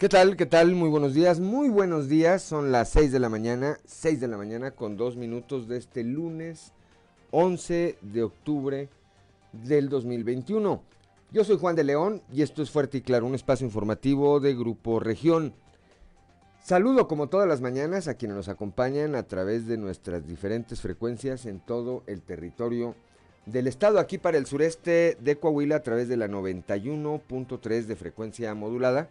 ¿Qué tal? ¿Qué tal? Muy buenos días, muy buenos días. Son las 6 de la mañana, 6 de la mañana con dos minutos de este lunes 11 de octubre del 2021. Yo soy Juan de León y esto es Fuerte y Claro, un espacio informativo de Grupo Región. Saludo como todas las mañanas a quienes nos acompañan a través de nuestras diferentes frecuencias en todo el territorio del estado, aquí para el sureste de Coahuila a través de la 91.3 de frecuencia modulada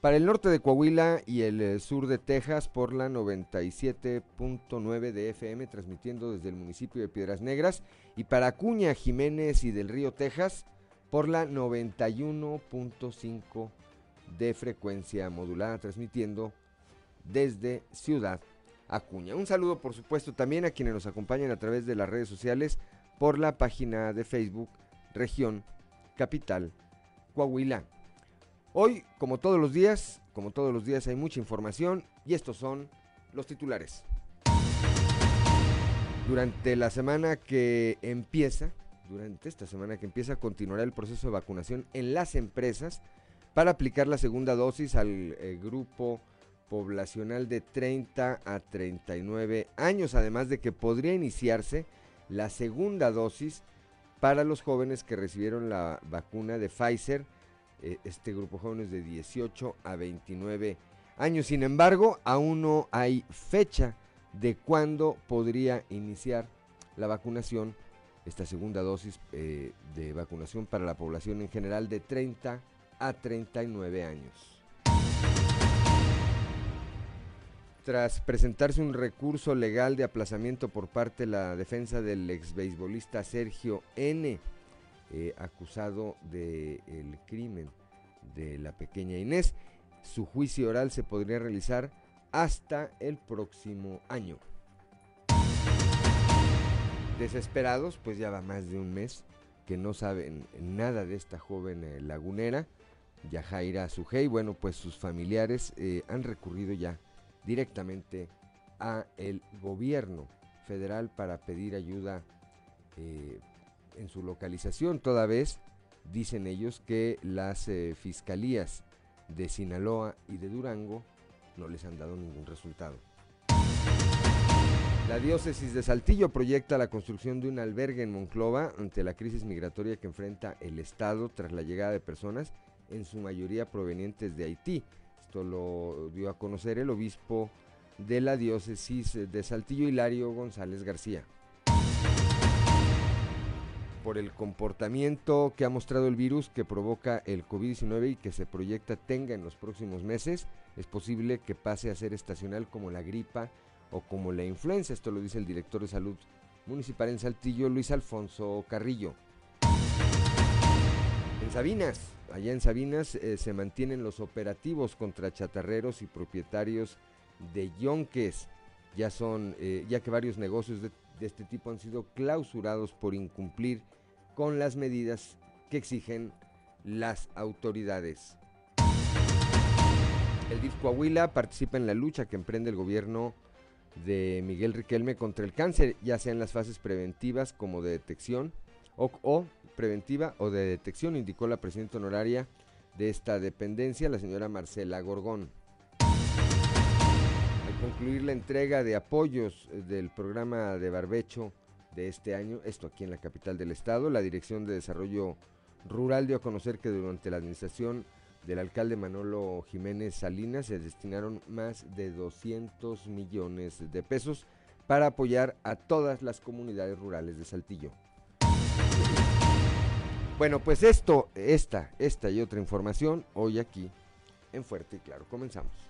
Para el norte de Coahuila y el eh, sur de Texas por la 97.9 de FM, transmitiendo desde el municipio de Piedras Negras. Y para Acuña, Jiménez y del Río Texas por la 91.5 de frecuencia modulada, transmitiendo desde Ciudad Acuña. Un saludo, por supuesto, también a quienes nos acompañan a través de las redes sociales por la página de Facebook Región Capital Coahuila. Hoy, como todos los días, como todos los días hay mucha información y estos son los titulares. Durante la semana que empieza, durante esta semana que empieza, continuará el proceso de vacunación en las empresas para aplicar la segunda dosis al eh, grupo poblacional de 30 a 39 años, además de que podría iniciarse la segunda dosis para los jóvenes que recibieron la vacuna de Pfizer eh, este grupo jóvenes de 18 a 29 años. Sin embargo, aún no hay fecha de cuándo podría iniciar la vacunación, esta segunda dosis eh, de vacunación para la población en general de 30 a 39 años. Tras presentarse un recurso legal de aplazamiento por parte de la defensa del ex beisbolista Sergio N., eh, acusado del el crimen de la pequeña Inés. Su juicio oral se podría realizar hasta el próximo año. Desesperados, pues ya va más de un mes que no saben nada de esta joven eh, lagunera, Yajaira Sujei. Bueno, pues sus familiares eh, han recurrido ya directamente a el gobierno federal para pedir ayuda eh, en su localización, toda vez, dicen ellos, que las eh, fiscalías de Sinaloa y de Durango no les han dado ningún resultado. La diócesis de Saltillo proyecta la construcción de un albergue en Monclova ante la crisis migratoria que enfrenta el Estado tras la llegada de personas, en su mayoría provenientes de Haití. Esto lo dio a conocer el obispo de la diócesis de Saltillo, Hilario González García por el comportamiento que ha mostrado el virus que provoca el COVID-19 y que se proyecta tenga en los próximos meses, es posible que pase a ser estacional como la gripa o como la influenza. Esto lo dice el director de salud municipal en Saltillo, Luis Alfonso Carrillo. En Sabinas, allá en Sabinas eh, se mantienen los operativos contra chatarreros y propietarios de yonques. Ya son, eh, ya que varios negocios de de este tipo han sido clausurados por incumplir con las medidas que exigen las autoridades. El DIF Coahuila participa en la lucha que emprende el gobierno de Miguel Riquelme contra el cáncer, ya sea en las fases preventivas como de detección o preventiva o de detección, indicó la presidenta honoraria de esta dependencia, la señora Marcela Gorgón concluir la entrega de apoyos eh, del programa de barbecho de este año, esto aquí en la capital del estado, la Dirección de Desarrollo Rural dio a conocer que durante la administración del alcalde Manolo Jiménez Salinas se destinaron más de 200 millones de pesos para apoyar a todas las comunidades rurales de Saltillo. Bueno, pues esto, esta, esta y otra información hoy aquí en Fuerte y Claro. Comenzamos.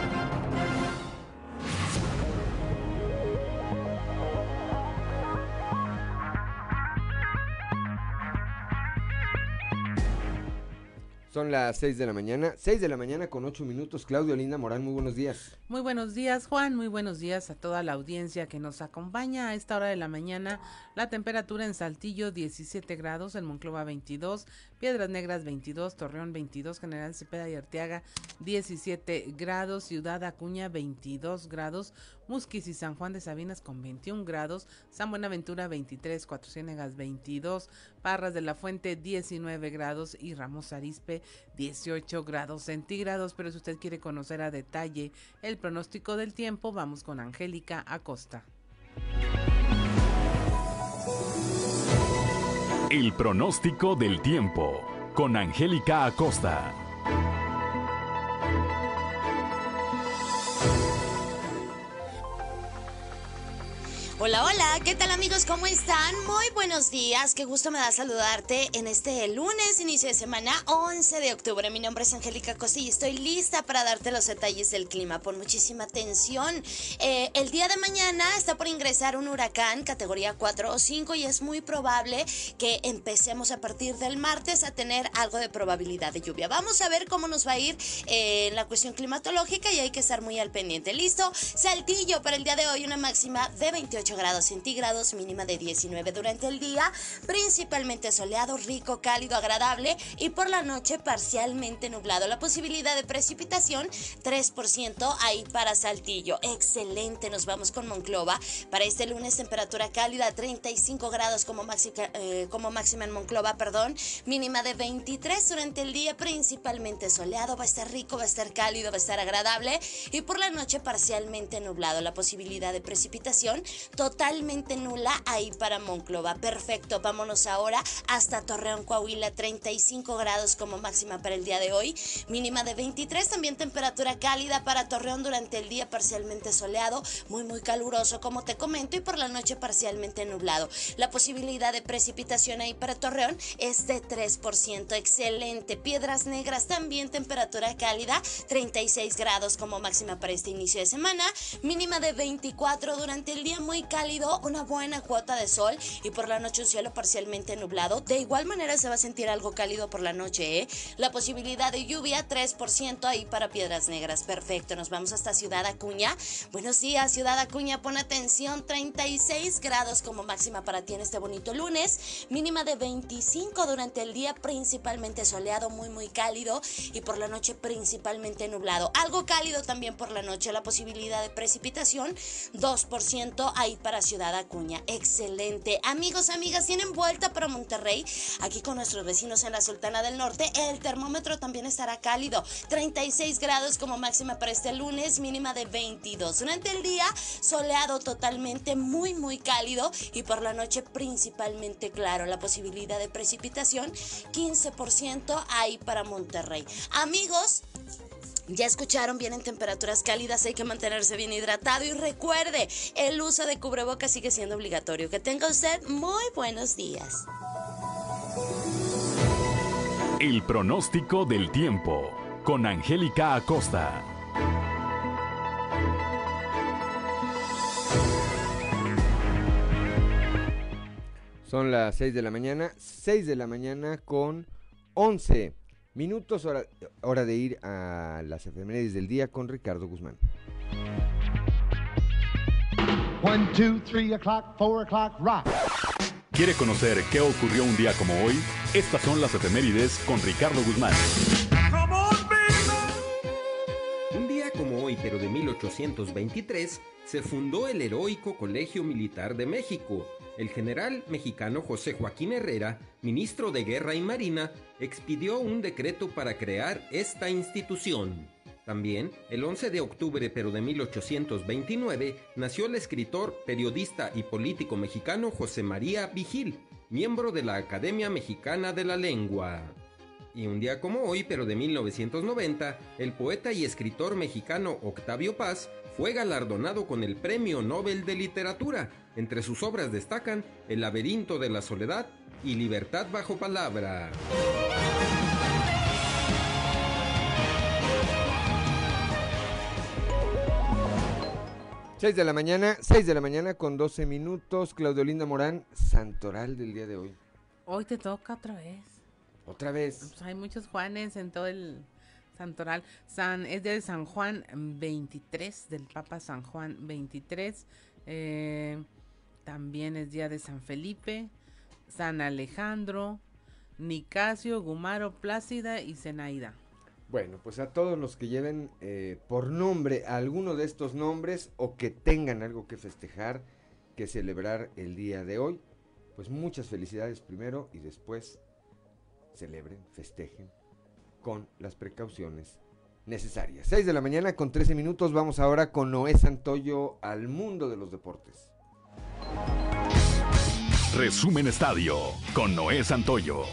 Son las 6 de la mañana, 6 de la mañana con 8 minutos. Claudio Linda Morán, muy buenos días. Muy buenos días, Juan. Muy buenos días a toda la audiencia que nos acompaña a esta hora de la mañana. La temperatura en Saltillo 17 grados, en Monclova 22, Piedras Negras 22, Torreón 22, General Cepeda y Arteaga 17 grados, Ciudad Acuña 22 grados, Musquis y San Juan de Sabinas con 21 grados, San Buenaventura 23, Cuatro Ciénegas 22, Parras de la Fuente 19 grados y Ramos Arispe 18 grados centígrados. Pero si usted quiere conocer a detalle el pronóstico del tiempo, vamos con Angélica Acosta. El pronóstico del tiempo con Angélica Acosta. Hola, hola, ¿qué tal amigos? ¿Cómo están? Muy buenos días, qué gusto me da saludarte en este lunes, inicio de semana 11 de octubre. Mi nombre es Angélica Costa y estoy lista para darte los detalles del clima. Pon muchísima atención. Eh, el día de mañana está por ingresar un huracán categoría 4 o 5 y es muy probable que empecemos a partir del martes a tener algo de probabilidad de lluvia. Vamos a ver cómo nos va a ir eh, en la cuestión climatológica y hay que estar muy al pendiente. ¿Listo? Saltillo para el día de hoy una máxima de 28 grados centígrados, mínima de 19 durante el día, principalmente soleado, rico, cálido, agradable y por la noche parcialmente nublado. La posibilidad de precipitación 3% ahí para Saltillo. Excelente, nos vamos con Monclova. Para este lunes temperatura cálida 35 grados como máxima, eh, como máxima en Monclova, perdón, mínima de 23 durante el día, principalmente soleado, va a estar rico, va a estar cálido, va a estar agradable y por la noche parcialmente nublado. La posibilidad de precipitación totalmente nula ahí para Monclova. Perfecto, vámonos ahora hasta Torreón, Coahuila, 35 grados como máxima para el día de hoy, mínima de 23, también temperatura cálida para Torreón durante el día parcialmente soleado, muy muy caluroso como te comento y por la noche parcialmente nublado. La posibilidad de precipitación ahí para Torreón es de 3%, excelente. Piedras Negras también temperatura cálida, 36 grados como máxima para este inicio de semana, mínima de 24 durante el día, muy cálido, una buena cuota de sol y por la noche un cielo parcialmente nublado. De igual manera se va a sentir algo cálido por la noche, ¿eh? La posibilidad de lluvia 3% ahí para Piedras Negras. Perfecto, nos vamos hasta Ciudad Acuña. Buenos días, Ciudad Acuña, pon atención, 36 grados como máxima para ti en este bonito lunes, mínima de 25 durante el día, principalmente soleado, muy muy cálido y por la noche principalmente nublado. Algo cálido también por la noche, la posibilidad de precipitación 2% ahí para Ciudad Acuña. Excelente. Amigos, amigas, tienen vuelta para Monterrey. Aquí con nuestros vecinos en la Sultana del Norte. El termómetro también estará cálido. 36 grados como máxima para este lunes, mínima de 22. Durante el día, soleado totalmente, muy, muy cálido. Y por la noche, principalmente claro. La posibilidad de precipitación, 15% ahí para Monterrey. Amigos, ya escucharon, vienen temperaturas cálidas, hay que mantenerse bien hidratado y recuerde, el uso de cubrebocas sigue siendo obligatorio. Que tenga usted muy buenos días. El pronóstico del tiempo con Angélica Acosta. Son las 6 de la mañana, 6 de la mañana con 11 Minutos, hora, hora de ir a las efemérides del día con Ricardo Guzmán. One, two, three o'clock, four o'clock, rock. ¿Quiere conocer qué ocurrió un día como hoy? Estas son las efemérides con Ricardo Guzmán. Un día como hoy, pero de 1823, se fundó el Heroico Colegio Militar de México, el general mexicano José Joaquín Herrera, ministro de Guerra y Marina, expidió un decreto para crear esta institución. También, el 11 de octubre pero de 1829, nació el escritor, periodista y político mexicano José María Vigil, miembro de la Academia Mexicana de la Lengua. Y un día como hoy, pero de 1990, el poeta y escritor mexicano Octavio Paz fue galardonado con el Premio Nobel de Literatura. Entre sus obras destacan El laberinto de la soledad y Libertad bajo palabra. 6 de la mañana, 6 de la mañana con 12 minutos. Claudio Linda Morán, Santoral del día de hoy. Hoy te toca otra vez. Otra vez. Pues hay muchos Juanes en todo el Santoral. San, es de San Juan 23, del Papa San Juan 23. Eh, también es día de San Felipe, San Alejandro, Nicasio, Gumaro, Plácida y Zenaida. Bueno, pues a todos los que lleven eh, por nombre alguno de estos nombres o que tengan algo que festejar, que celebrar el día de hoy, pues muchas felicidades primero y después celebren, festejen con las precauciones necesarias. 6 de la mañana con 13 minutos, vamos ahora con Noé Santoyo al mundo de los deportes. Resumen Estadio con Noé Santoyo.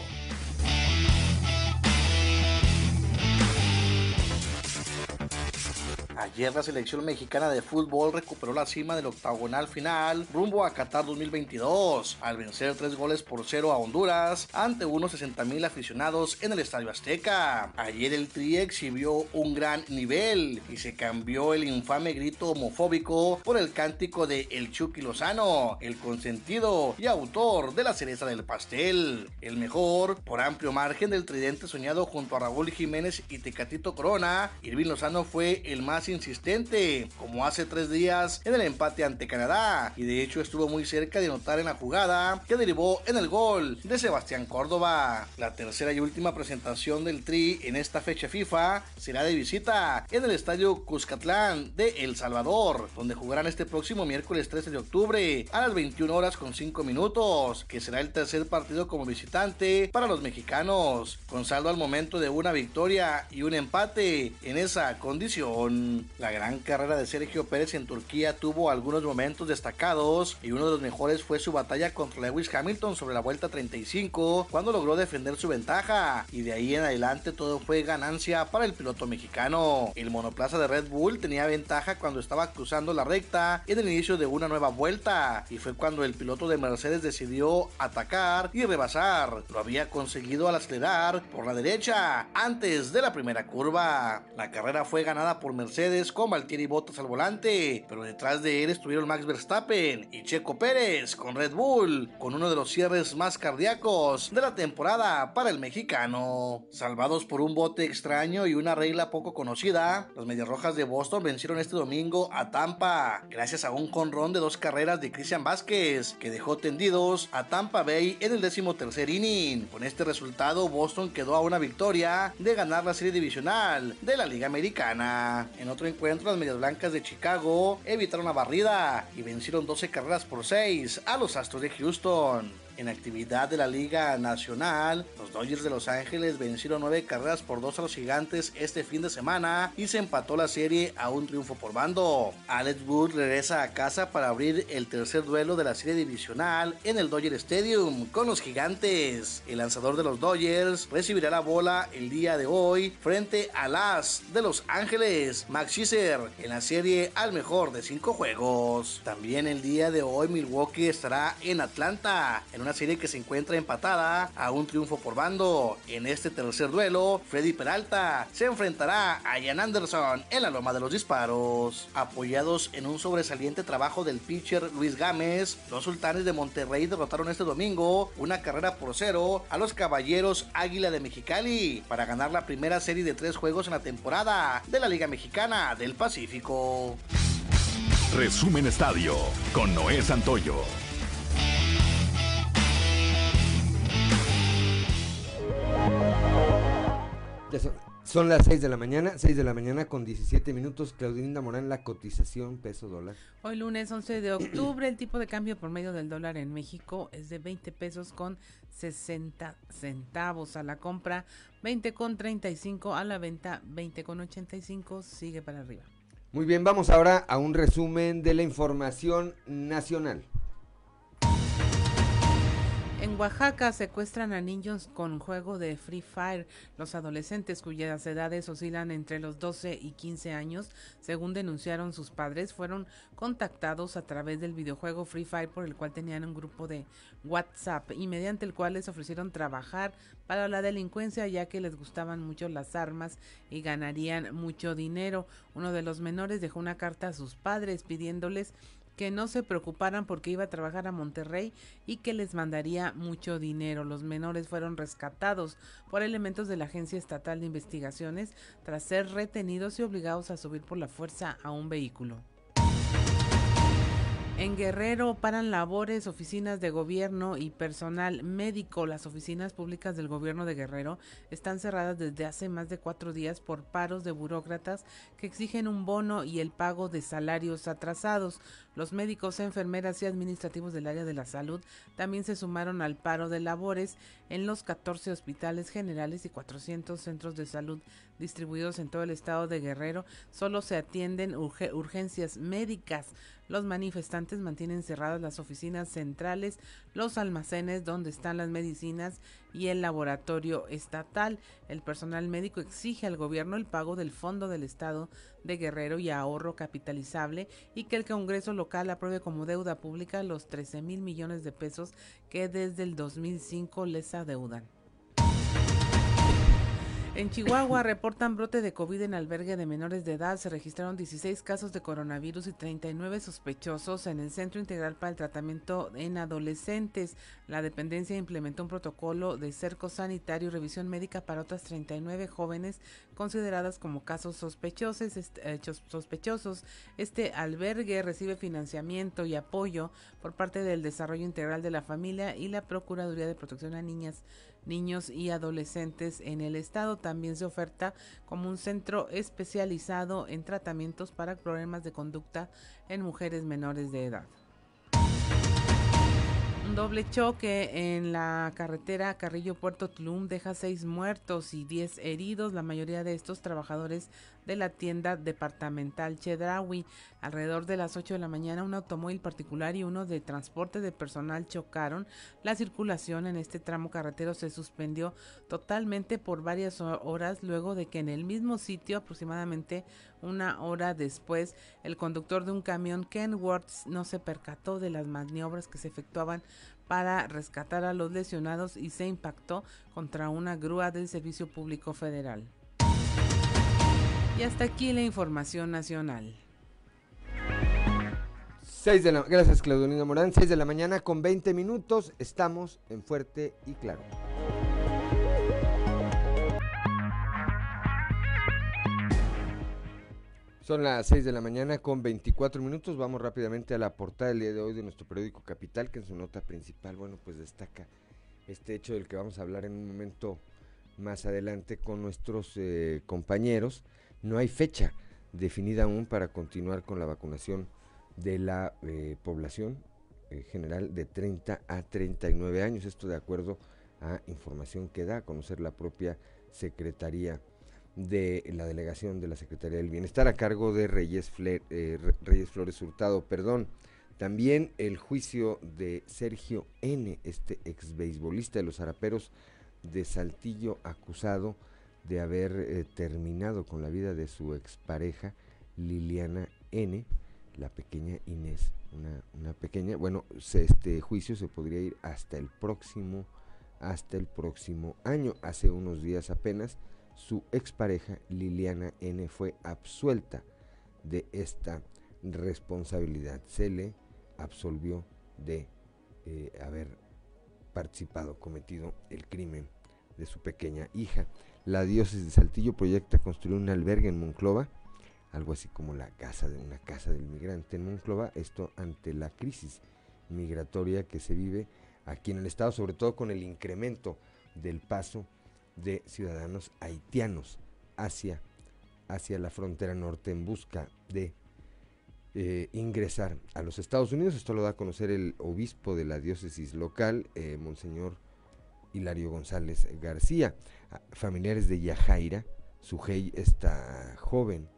Ayer la selección mexicana de fútbol recuperó la cima del octagonal final rumbo a Qatar 2022 al vencer tres goles por cero a Honduras ante unos 60 mil aficionados en el Estadio Azteca. Ayer el Tri exhibió un gran nivel y se cambió el infame grito homofóbico por el cántico de El Chucky Lozano, el consentido y autor de la cereza del pastel. El mejor, por amplio margen del tridente soñado junto a Raúl Jiménez y Tecatito Corona, Irving Lozano fue el más insistente, como hace tres días en el empate ante Canadá, y de hecho estuvo muy cerca de anotar en la jugada que derivó en el gol de Sebastián Córdoba. La tercera y última presentación del Tri en esta fecha FIFA será de visita en el estadio Cuscatlán de El Salvador, donde jugarán este próximo miércoles 13 de octubre a las 21 horas con 5 minutos, que será el tercer partido como visitante para los mexicanos, con saldo al momento de una victoria y un empate en esa condición. La gran carrera de Sergio Pérez en Turquía tuvo algunos momentos destacados y uno de los mejores fue su batalla contra Lewis Hamilton sobre la vuelta 35 cuando logró defender su ventaja y de ahí en adelante todo fue ganancia para el piloto mexicano. El monoplaza de Red Bull tenía ventaja cuando estaba cruzando la recta en el inicio de una nueva vuelta y fue cuando el piloto de Mercedes decidió atacar y rebasar. Lo había conseguido al acelerar por la derecha antes de la primera curva. La carrera fue ganada por Mercedes con Valtteri Bottas al volante, pero detrás de él estuvieron Max Verstappen y Checo Pérez con Red Bull, con uno de los cierres más cardíacos de la temporada para el mexicano. Salvados por un bote extraño y una regla poco conocida, los Medias Rojas de Boston vencieron este domingo a Tampa, gracias a un conrón de dos carreras de Christian Vázquez, que dejó tendidos a Tampa Bay en el décimo tercer inning. Con este resultado, Boston quedó a una victoria de ganar la serie divisional de la Liga Americana. En otro encuentro, las Medias Blancas de Chicago evitaron la barrida y vencieron 12 carreras por 6 a los Astros de Houston. En actividad de la Liga Nacional, los Dodgers de Los Ángeles vencieron nueve carreras por dos a los Gigantes este fin de semana y se empató la serie a un triunfo por bando. Alex Wood regresa a casa para abrir el tercer duelo de la serie divisional en el Dodger Stadium con los Gigantes. El lanzador de los Dodgers recibirá la bola el día de hoy frente a las de Los Ángeles, Max Scherzer, en la serie al mejor de cinco juegos. También el día de hoy Milwaukee estará en Atlanta en una serie que se encuentra empatada a un triunfo por bando. En este tercer duelo, Freddy Peralta se enfrentará a Ian Anderson en la loma de los disparos. Apoyados en un sobresaliente trabajo del pitcher Luis Gámez, los sultanes de Monterrey derrotaron este domingo una carrera por cero a los caballeros Águila de Mexicali para ganar la primera serie de tres juegos en la temporada de la Liga Mexicana del Pacífico. Resumen Estadio con Noé Santoyo. Son, las 6 de la mañana, 6 de la mañana con 17 minutos. Claudinda Morán, la cotización peso dólar. Hoy lunes 11 de octubre, el tipo de cambio por medio del dólar en México es de 20 pesos con 60 centavos a la compra, 20 con 35 a la venta, 20 con 85 sigue para arriba. Muy bien, vamos ahora a un resumen de la información nacional. En Oaxaca secuestran a niños con juego de Free Fire. Los adolescentes cuyas edades oscilan entre los 12 y 15 años, según denunciaron sus padres, fueron contactados a través del videojuego Free Fire por el cual tenían un grupo de WhatsApp y mediante el cual les ofrecieron trabajar para la delincuencia ya que les gustaban mucho las armas y ganarían mucho dinero. Uno de los menores dejó una carta a sus padres pidiéndoles que no se preocuparan porque iba a trabajar a Monterrey y que les mandaría mucho dinero. Los menores fueron rescatados por elementos de la Agencia Estatal de Investigaciones tras ser retenidos y obligados a subir por la fuerza a un vehículo. En Guerrero paran labores, oficinas de gobierno y personal médico. Las oficinas públicas del gobierno de Guerrero están cerradas desde hace más de cuatro días por paros de burócratas que exigen un bono y el pago de salarios atrasados. Los médicos, enfermeras y administrativos del área de la salud también se sumaron al paro de labores en los 14 hospitales generales y 400 centros de salud distribuidos en todo el estado de Guerrero. Solo se atienden urgencias médicas. Los manifestantes mantienen cerradas las oficinas centrales, los almacenes donde están las medicinas y el laboratorio estatal. El personal médico exige al gobierno el pago del Fondo del Estado de Guerrero y ahorro capitalizable y que el Congreso local apruebe como deuda pública los 13 mil millones de pesos que desde el 2005 les adeudan. En Chihuahua reportan brote de COVID en albergue de menores de edad. Se registraron 16 casos de coronavirus y 39 sospechosos en el Centro Integral para el Tratamiento en Adolescentes. La dependencia implementó un protocolo de cerco sanitario y revisión médica para otras 39 jóvenes consideradas como casos sospechosos. Eh, sospechosos. Este albergue recibe financiamiento y apoyo por parte del Desarrollo Integral de la Familia y la Procuraduría de Protección a Niñas niños y adolescentes en el estado. También se oferta como un centro especializado en tratamientos para problemas de conducta en mujeres menores de edad. Un doble choque en la carretera Carrillo Puerto Tulum deja seis muertos y diez heridos, la mayoría de estos trabajadores de la tienda departamental Chedraui. Alrededor de las 8 de la mañana un automóvil particular y uno de transporte de personal chocaron. La circulación en este tramo carretero se suspendió totalmente por varias horas luego de que en el mismo sitio, aproximadamente una hora después, el conductor de un camión Kenworth no se percató de las maniobras que se efectuaban para rescatar a los lesionados y se impactó contra una grúa del Servicio Público Federal. Y hasta aquí la información nacional. 6 de la, gracias Claudolina Morán, 6 de la mañana con 20 minutos, estamos en Fuerte y Claro. Son las 6 de la mañana con 24 minutos, vamos rápidamente a la portada del día de hoy de nuestro periódico Capital, que en su nota principal, bueno, pues destaca este hecho del que vamos a hablar en un momento más adelante con nuestros eh, compañeros no hay fecha definida aún para continuar con la vacunación de la eh, población eh, general de 30 a 39 años. Esto de acuerdo a información que da a conocer la propia Secretaría de la Delegación de la Secretaría del Bienestar a cargo de Reyes, eh, Flores Hurtado. Perdón. También el juicio de Sergio N., este ex beisbolista de los Araperos de Saltillo, acusado de haber eh, terminado con la vida de su expareja Liliana N., la pequeña Inés, una, pequeña, bueno, este juicio se podría ir hasta el próximo, hasta el próximo año. Hace unos días apenas, su expareja Liliana N fue absuelta de esta responsabilidad. Se le absolvió de eh, haber participado, cometido el crimen de su pequeña hija. La diócesis de Saltillo proyecta construir un albergue en Monclova, algo así como la casa de una casa del migrante en Monclova, esto ante la crisis migratoria que se vive aquí en el estado, sobre todo con el incremento del paso de ciudadanos haitianos hacia, hacia la frontera norte en busca de eh, ingresar a los Estados Unidos. Esto lo da a conocer el obispo de la diócesis local, eh, Monseñor Hilario González García. Familiares de Yajaira, Sujei, esta joven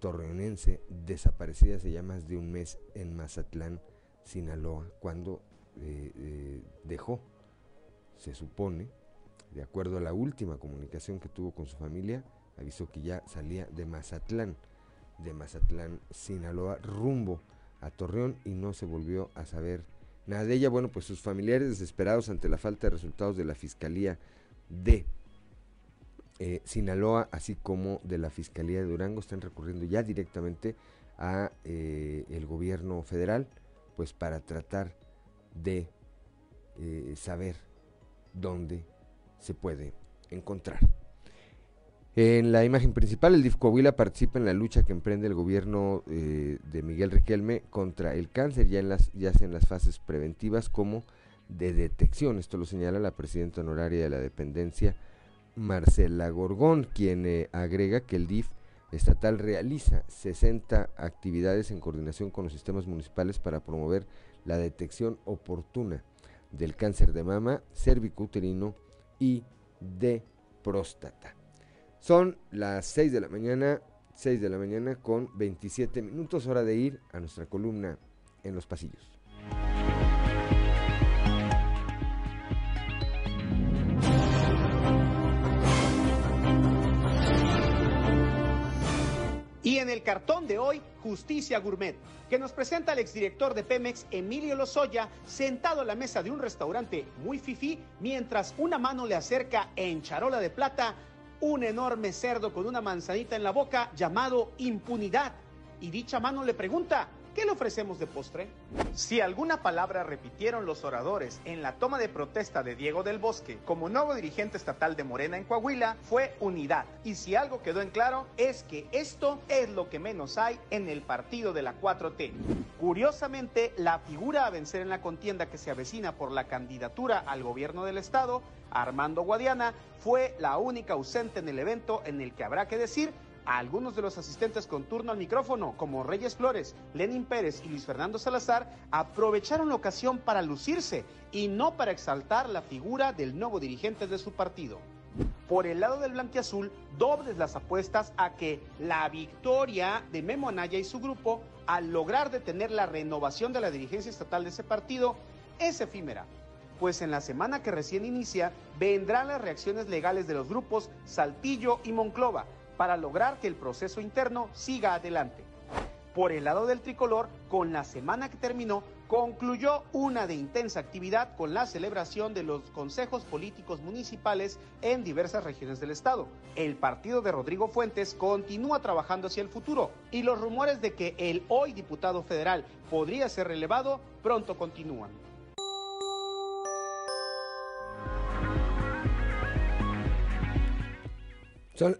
torreonense desaparecida hace ya más de un mes en Mazatlán, Sinaloa, cuando eh, dejó se supone, de acuerdo a la última comunicación que tuvo con su familia, avisó que ya salía de Mazatlán, de Mazatlán, Sinaloa, rumbo a Torreón y no se volvió a saber nada de ella. Bueno, pues sus familiares desesperados ante la falta de resultados de la Fiscalía de eh, Sinaloa, así como de la Fiscalía de Durango, están recurriendo ya directamente a eh, el gobierno federal, pues para tratar de eh, saber dónde se puede encontrar. En la imagen principal, el DIF Coahuila participa en la lucha que emprende el gobierno eh, de Miguel Riquelme contra el cáncer, ya, en las, ya sea en las fases preventivas como de detección. Esto lo señala la presidenta honoraria de la dependencia, Marcela Gorgón, quien eh, agrega que el DIF estatal realiza 60 actividades en coordinación con los sistemas municipales para promover la detección oportuna del cáncer de mama, cervicuterino y de próstata. Son las 6 de la mañana, 6 de la mañana con 27 minutos, hora de ir a nuestra columna en los pasillos. El cartón de hoy, Justicia Gourmet, que nos presenta al exdirector de Pemex, Emilio Lozoya, sentado a la mesa de un restaurante muy fifí, mientras una mano le acerca en charola de plata un enorme cerdo con una manzanita en la boca llamado impunidad. Y dicha mano le pregunta, ¿qué le ofrecemos de postre? Si alguna palabra repitieron los oradores en la toma de protesta de Diego del Bosque como nuevo dirigente estatal de Morena en Coahuila, fue unidad. Y si algo quedó en claro es que esto es lo que menos hay en el partido de la 4T. Curiosamente, la figura a vencer en la contienda que se avecina por la candidatura al gobierno del estado Armando Guadiana, fue la única ausente en el evento en el que habrá que decir algunos de los asistentes con turno al micrófono, como Reyes Flores, Lenin Pérez y Luis Fernando Salazar, aprovecharon la ocasión para lucirse y no para exaltar la figura del nuevo dirigente de su partido. Por el lado del blanquiazul, dobles las apuestas a que la victoria de Memo Anaya y su grupo, al lograr detener la renovación de la dirigencia estatal de ese partido, es efímera pues en la semana que recién inicia vendrán las reacciones legales de los grupos Saltillo y Monclova para lograr que el proceso interno siga adelante. Por el lado del tricolor, con la semana que terminó, concluyó una de intensa actividad con la celebración de los consejos políticos municipales en diversas regiones del estado. El partido de Rodrigo Fuentes continúa trabajando hacia el futuro y los rumores de que el hoy diputado federal podría ser relevado pronto continúan. Son,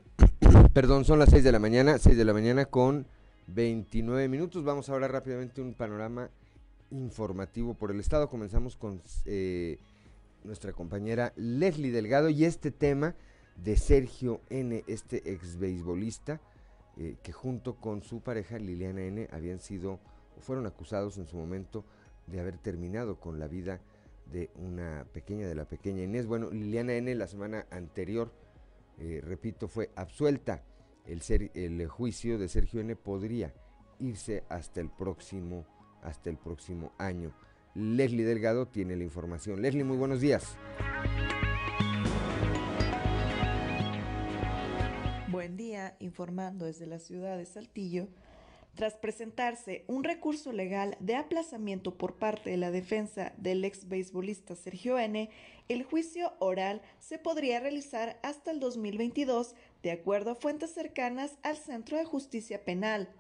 perdón, son las 6 de la mañana, 6 de la mañana con 29 minutos. Vamos ahora rápidamente un panorama informativo por el estado. Comenzamos con eh, nuestra compañera Leslie Delgado y este tema de Sergio N., este ex beisbolista, eh, que junto con su pareja Liliana N. habían sido fueron acusados en su momento de haber terminado con la vida de una pequeña, de la pequeña Inés. Bueno, Liliana N. la semana anterior eh, repito, fue absuelta. El, ser, el juicio de Sergio N podría irse hasta el próximo, hasta el próximo año. Leslie Delgado tiene la información. Leslie, muy buenos días. Buen día, informando desde la ciudad de Saltillo. Tras presentarse un recurso legal de aplazamiento por parte de la defensa del ex beisbolista Sergio N., el juicio oral se podría realizar hasta el 2022, de acuerdo a fuentes cercanas al Centro de Justicia Penal.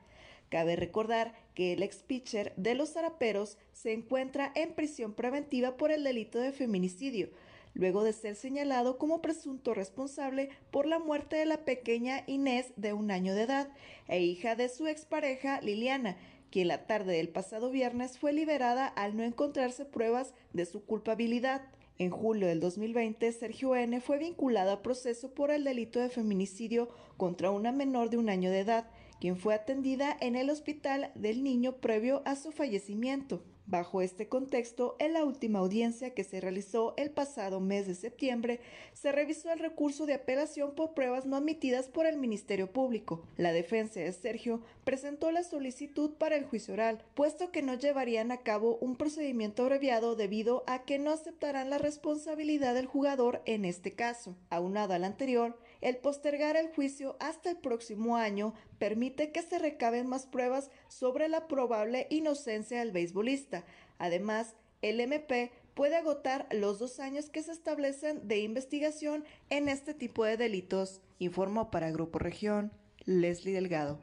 Cabe recordar que el ex pitcher de los Zaraperos se encuentra en prisión preventiva por el delito de feminicidio, luego de ser señalado como presunto responsable por la muerte de la pequeña Inés de un año de edad e hija de su expareja Liliana, quien la tarde del pasado viernes fue liberada al no encontrarse pruebas de su culpabilidad. En julio del 2020, Sergio N. fue vinculado a proceso por el delito de feminicidio contra una menor de un año de edad, quien fue atendida en el hospital del niño previo a su fallecimiento. Bajo este contexto, en la última audiencia que se realizó el pasado mes de septiembre, se revisó el recurso de apelación por pruebas no admitidas por el Ministerio Público. La defensa de Sergio presentó la solicitud para el juicio oral, puesto que no llevarían a cabo un procedimiento abreviado debido a que no aceptarán la responsabilidad del jugador en este caso. Aunado al anterior, el postergar el juicio hasta el próximo año permite que se recaben más pruebas sobre la probable inocencia del beisbolista. Además, el MP puede agotar los dos años que se establecen de investigación en este tipo de delitos, informó para Grupo Región Leslie Delgado.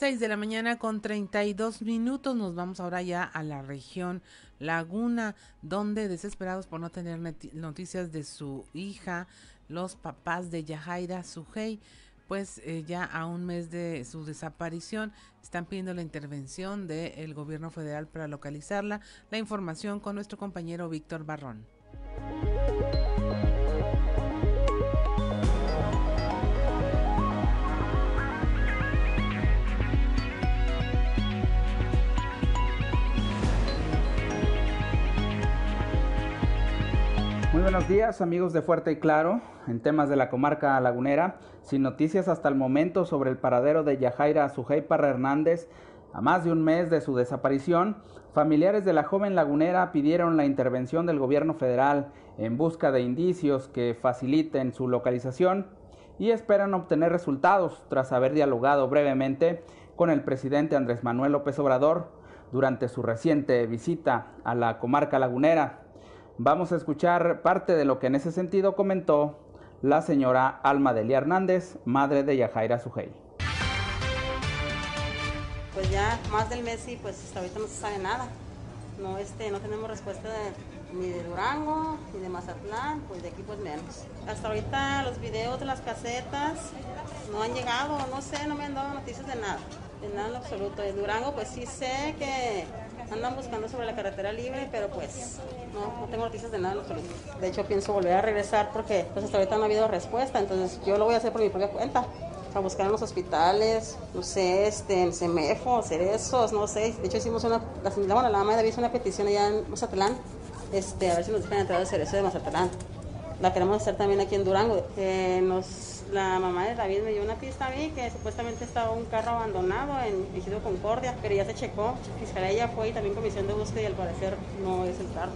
6 de la mañana con 32 minutos. Nos vamos ahora ya a la región Laguna, donde desesperados por no tener noticias de su hija, los papás de Yajaira Sujei, pues eh, ya a un mes de su desaparición están pidiendo la intervención del gobierno federal para localizarla. La información con nuestro compañero Víctor Barrón. Muy buenos días amigos de Fuerte y Claro, en temas de la comarca lagunera, sin noticias hasta el momento sobre el paradero de Yajaira Sujei Parra Hernández, a más de un mes de su desaparición, familiares de la joven lagunera pidieron la intervención del gobierno federal en busca de indicios que faciliten su localización y esperan obtener resultados tras haber dialogado brevemente con el presidente Andrés Manuel López Obrador durante su reciente visita a la comarca lagunera. Vamos a escuchar parte de lo que en ese sentido comentó la señora Alma Delia Hernández, madre de Yajaira Sujei. Pues ya más del mes y pues hasta ahorita no se sabe nada. No, este, no tenemos respuesta ni de Durango, ni de Mazatlán, pues de aquí pues menos. Hasta ahorita los videos de las casetas no han llegado, no sé, no me han dado noticias de nada, de nada en absoluto. De Durango pues sí sé que andan buscando sobre la carretera libre, pero pues no, no tengo noticias de nada. De hecho, pienso volver a regresar porque pues hasta ahorita no ha habido respuesta, entonces yo lo voy a hacer por mi propia cuenta. A buscar en los hospitales, no sé, este, en CEMEFO, Cerezos, no sé. De hecho, hicimos una, la, bueno, la mamá de David una petición allá en Mazatlán, este, a ver si nos dejan entrar al Cerezo de Mazatlán. La queremos hacer también aquí en Durango. que nos la mamá de David me dio una pista a mí que supuestamente estaba un carro abandonado en Ejido Concordia, pero ya se checó. Fiscalía ya fue y también comisión de búsqueda y al parecer no es el carro.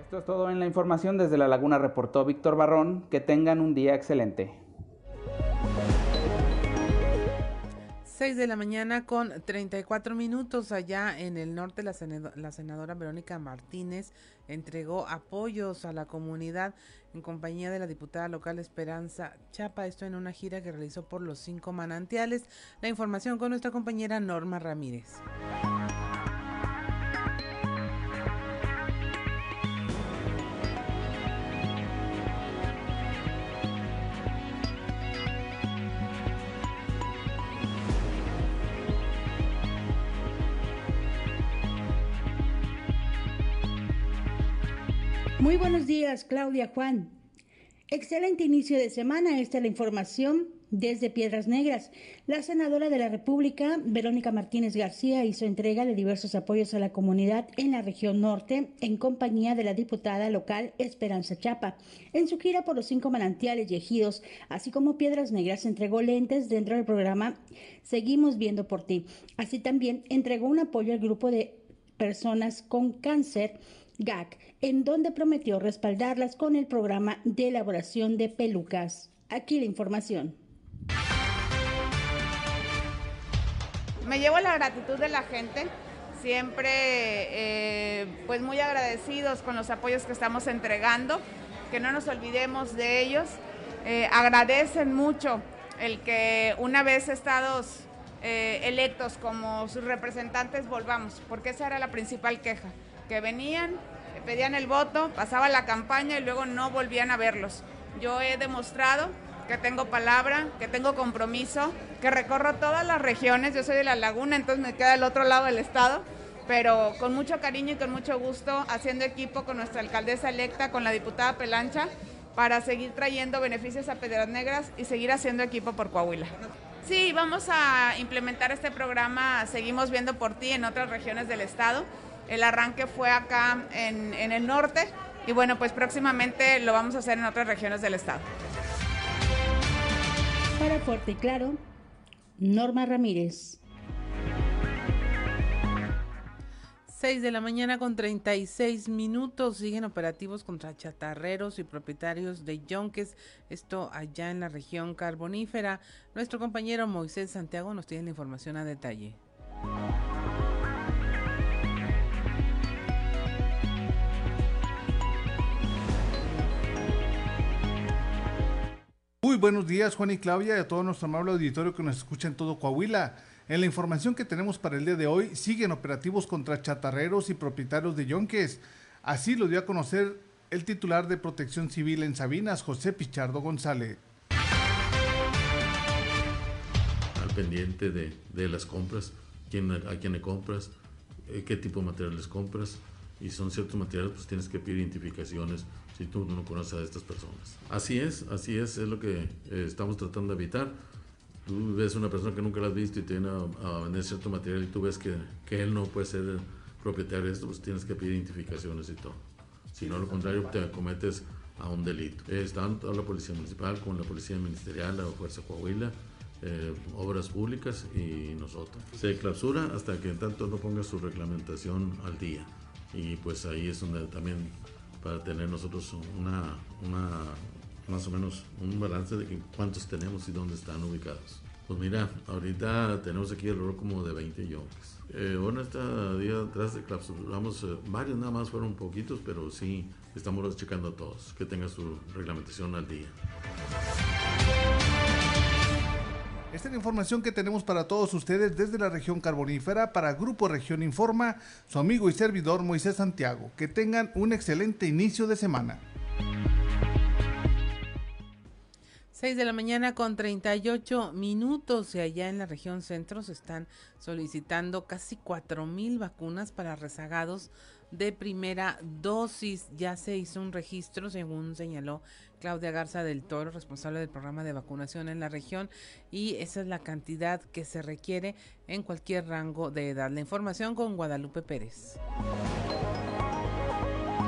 Esto es todo en la información desde La Laguna, reportó Víctor Barrón. Que tengan un día excelente. 6 de la mañana con 34 minutos allá en el norte la, la senadora Verónica Martínez entregó apoyos a la comunidad en compañía de la diputada local Esperanza Chapa, esto en una gira que realizó por los cinco manantiales. La información con nuestra compañera Norma Ramírez. Muy buenos días, Claudia Juan. Excelente inicio de semana. Esta es la información desde Piedras Negras. La senadora de la República, Verónica Martínez García, hizo entrega de diversos apoyos a la comunidad en la región norte en compañía de la diputada local Esperanza Chapa. En su gira por los cinco manantiales y ejidos, así como Piedras Negras, entregó lentes dentro del programa Seguimos viendo por ti. Así también entregó un apoyo al grupo de personas con cáncer GAC, en donde prometió respaldarlas con el programa de elaboración de pelucas. Aquí la información. Me llevo la gratitud de la gente, siempre eh, pues muy agradecidos con los apoyos que estamos entregando, que no nos olvidemos de ellos. Eh, agradecen mucho el que una vez estados eh, electos como sus representantes volvamos, porque esa era la principal queja que venían, pedían el voto, pasaba la campaña y luego no volvían a verlos. Yo he demostrado que tengo palabra, que tengo compromiso, que recorro todas las regiones, yo soy de la laguna, entonces me queda del otro lado del estado, pero con mucho cariño y con mucho gusto, haciendo equipo con nuestra alcaldesa electa, con la diputada Pelancha, para seguir trayendo beneficios a Piedras Negras y seguir haciendo equipo por Coahuila. Sí, vamos a implementar este programa Seguimos viendo por ti en otras regiones del estado. El arranque fue acá en, en el norte y bueno, pues próximamente lo vamos a hacer en otras regiones del estado. Para Fuerte y Claro, Norma Ramírez. 6 de la mañana con 36 minutos. Siguen operativos contra chatarreros y propietarios de yonques. Esto allá en la región carbonífera. Nuestro compañero Moisés Santiago nos tiene la información a detalle. Muy buenos días Juan y Claudia y a todo nuestro amable auditorio que nos escucha en todo Coahuila. En la información que tenemos para el día de hoy, siguen operativos contra chatarreros y propietarios de yonques. Así lo dio a conocer el titular de Protección Civil en Sabinas, José Pichardo González. Al pendiente de, las compras, quién, a quién le compras, eh, qué tipo de materiales compras, y son ciertos materiales, pues tienes que pedir identificaciones si tú no conoces a estas personas. Así es, así es, es lo que eh, estamos tratando de evitar tú ves una persona que nunca la has visto y te viene a, vender cierto material y tú ves que, que, él no puede ser el propietario de esto, pues tienes que pedir identificaciones y todo. Si no, lo contrario, te cometes a un delito. Eh, tanto la Policía Municipal como la Policía Ministerial, la Fuerza Coahuila, eh, Obras Públicas y nosotros. Se clausura hasta que en tanto no ponga su reglamentación al día. Y pues ahí es donde también para tener nosotros una, una más o menos un balance de cuántos tenemos y dónde están ubicados. Pues mira, ahorita tenemos aquí alrededor como de 20 yonques. Eh, bueno, este día atrás de clausuramos, eh, varios nada más fueron poquitos, pero sí estamos checando a todos, que tengan su reglamentación al día. Esta es la información que tenemos para todos ustedes desde la región carbonífera para Grupo Región Informa, su amigo y servidor Moisés Santiago. Que tengan un excelente inicio de semana. 6 de la mañana con 38 minutos y allá en la región centro se están solicitando casi 4 mil vacunas para rezagados de primera dosis. Ya se hizo un registro, según señaló Claudia Garza del Toro, responsable del programa de vacunación en la región, y esa es la cantidad que se requiere en cualquier rango de edad. La información con Guadalupe Pérez.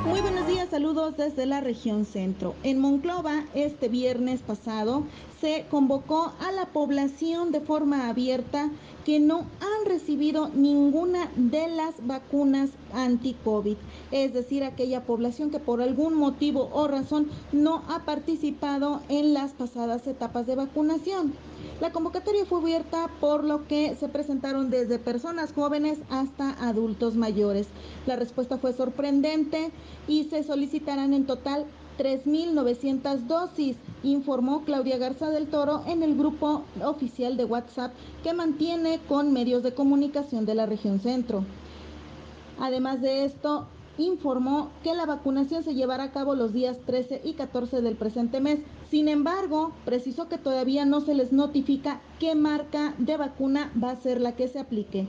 Muy buenos días, saludos desde la región centro. En Monclova, este viernes pasado, se convocó a la población de forma abierta que no han recibido ninguna de las vacunas anti-COVID, es decir, aquella población que por algún motivo o razón no ha participado en las pasadas etapas de vacunación. La convocatoria fue abierta por lo que se presentaron desde personas jóvenes hasta adultos mayores. La respuesta fue sorprendente y se solicitarán en total 3.900 dosis, informó Claudia Garza del Toro en el grupo oficial de WhatsApp que mantiene con medios de comunicación de la región centro. Además de esto, informó que la vacunación se llevará a cabo los días 13 y 14 del presente mes. Sin embargo, precisó que todavía no se les notifica qué marca de vacuna va a ser la que se aplique.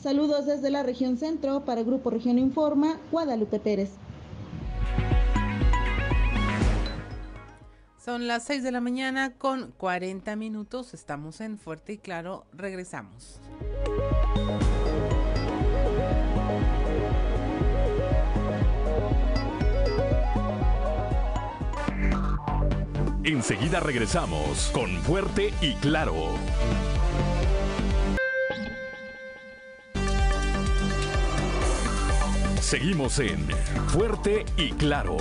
Saludos desde la región centro para Grupo Región Informa, Guadalupe Pérez. Son las 6 de la mañana con 40 minutos. Estamos en Fuerte y Claro. Regresamos. Enseguida regresamos con Fuerte y Claro. Seguimos en Fuerte y Claro.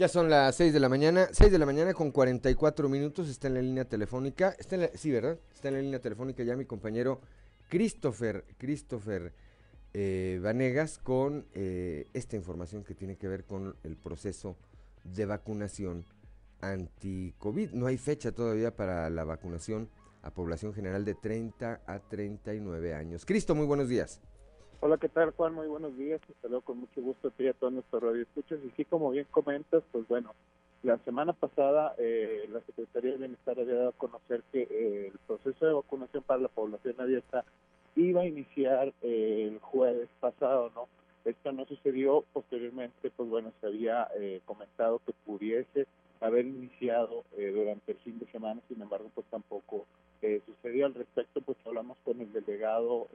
Ya son las 6 de la mañana, 6 de la mañana con 44 minutos, está en la línea telefónica, está en sí, ¿verdad? Está en la línea telefónica ya mi compañero Christopher, Christopher eh, Vanegas con eh, esta información que tiene que ver con el proceso de vacunación anti-COVID. No hay fecha todavía para la vacunación a población general de 30 a 39 años. Cristo, muy buenos días. Hola, ¿qué tal, Juan? Muy buenos días. Te saludo con mucho gusto a ti y a todos nuestros radioescuchas. Y sí, como bien comentas, pues bueno, la semana pasada eh, la Secretaría de Bienestar había dado a conocer que eh, el proceso de vacunación vacunación abierta iba a iniciar eh, el jueves pasado, ¿no? Esto no sucedió, posteriormente, pues bueno, se había eh, comentado que pudiese haber iniciado eh, durante el fin de semana, sin embargo, pues tampoco sucedió. Al respecto, pues hablamos con el delegado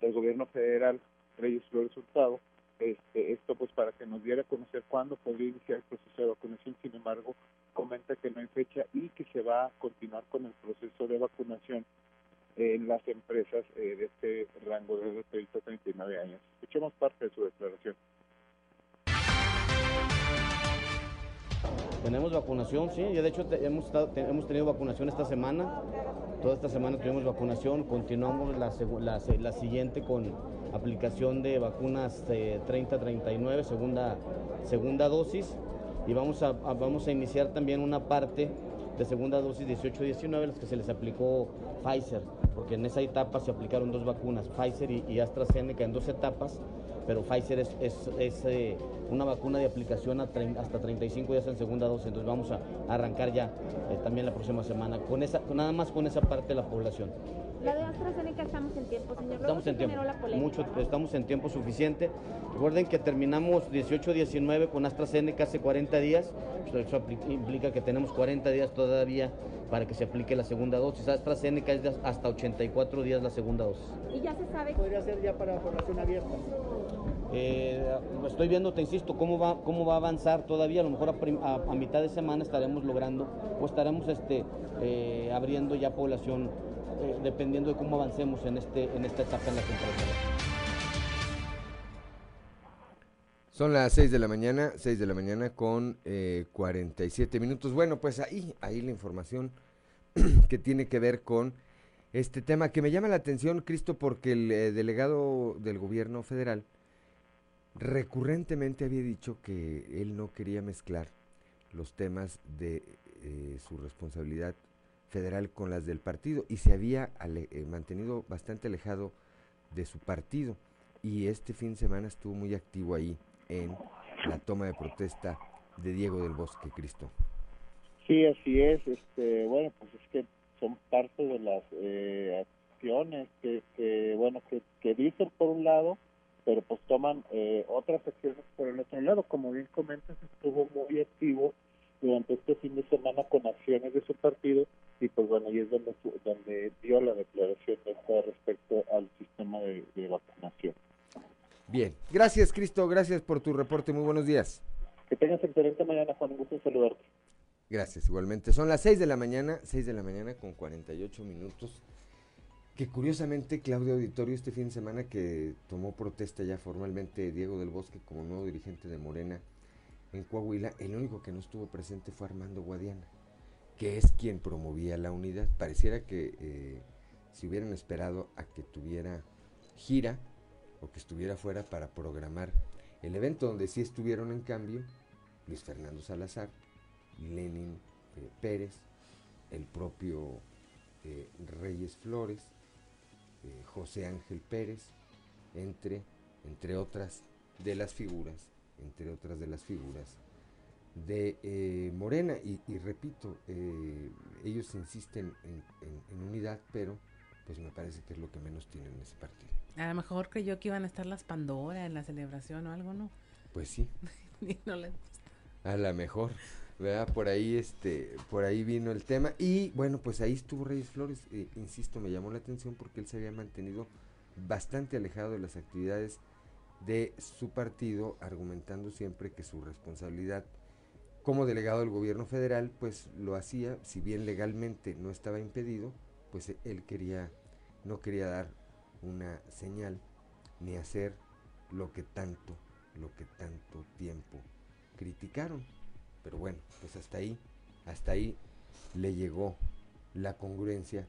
del gobierno federal, Reyes Flores Hurtado, este, esto pues para que nos diera a conocer cuándo podría iniciar el proceso de vacunación, sin embargo, comenta que no hay fecha y que se va a continuar con el proceso de vacunación en las empresas eh, de este rango de 30 a 39 años. Escuchemos parte de su declaración. Tenemos vacunación, sí, ya de hecho hemos, hemos tenido vacunación esta semana, toda esta semana tuvimos vacunación, continuamos la, la, la siguiente con aplicación de vacunas 30-39, segunda, segunda dosis, y vamos a, vamos a iniciar también una parte de segunda dosis 18-19, las que se les aplicó Pfizer, porque en esa etapa se aplicaron dos vacunas, Pfizer y, AstraZeneca en dos etapas, pero Pfizer es, es, eh, una vacuna de aplicación hasta 35 días en segunda dosis, entonces vamos a, arrancar ya eh, también la próxima semana, con esa, nada más con esa parte de la población. La de AstraZeneca estamos en tiempo, señor. Estamos en tiempo. Mucho, estamos en tiempo suficiente. Recuerden que terminamos 18-19 con AstraZeneca hace 40 días. Pues eso implica que tenemos 40 días todavía para que se aplique la segunda dosis. AstraZeneca es hasta 84 días la segunda dosis. ¿Y ya se sabe? ¿Podría ser ya para población abierta? Eh, estoy viendo, te insisto, cómo va, cómo va a avanzar todavía. A lo mejor a, mitad de semana estaremos logrando o estaremos este, eh, abriendo ya población eh, dependiendo de cómo avancemos en, este, en esta etapa en la temporada. Son las 6 de la mañana, 6 de la mañana con 47 minutos. Bueno, pues ahí, ahí la información que tiene que ver con este tema que me llama la atención, Cristo, porque el delegado del gobierno federal recurrentemente había dicho que él no quería mezclar los temas de eh, su responsabilidad federal con las del partido y se había eh, mantenido bastante alejado de su partido y este fin de semana estuvo muy activo ahí en la toma de protesta de Diego del Bosque Cristo. Sí, así es. Este, bueno, pues es que son parte de las eh, acciones que, que bueno, que, que dicen por un lado pero pues toman eh, otras acciones por el otro lado. Como bien comentas, estuvo muy activo durante este fin de semana con acciones de su partido y pues bueno, ahí es donde, donde dio la declaración de respecto al sistema de, vacunación. Bien, gracias Cristo, gracias por tu reporte, muy buenos días. Que tengas excelente mañana, Juan, un gusto saludarte. Gracias, igualmente. Son las 6 de la mañana, 6 de la mañana con 48 minutos que curiosamente Claudio Auditorio este fin de semana que tomó protesta ya formalmente Diego del Bosque como nuevo dirigente de Morena en Coahuila, el único que no estuvo presente fue Armando Guadiana, que es quien promovía la unidad. Pareciera que eh, si hubieran esperado a que tuviera gira o que estuviera fuera para programar el evento donde sí estuvieron en cambio Luis Fernando Salazar, Lenin eh, Pérez, el propio eh, Reyes Flores, eh, José Ángel Pérez, entre, entre otras de las figuras, entre otras de las figuras de eh, Morena. Y, repito, eh, ellos insisten en, unidad, pero pues me parece que es lo que menos tienen en ese partido. A lo mejor creyó que iban a estar las Pandora en la celebración o algo, ¿no? Pues sí. A lo mejor. ¿verdad? Por ahí, este, por ahí vino el tema. Y bueno, pues ahí estuvo Reyes Flores, eh, insisto, me llamó la atención porque él se había mantenido bastante alejado de las actividades de su partido, argumentando siempre que su responsabilidad como delegado del gobierno federal, pues lo hacía, si bien legalmente no estaba impedido, pues él quería, no quería dar una señal ni hacer lo que tanto, lo que tanto tiempo criticaron. Pero bueno, pues hasta ahí, hasta ahí le llegó la congruencia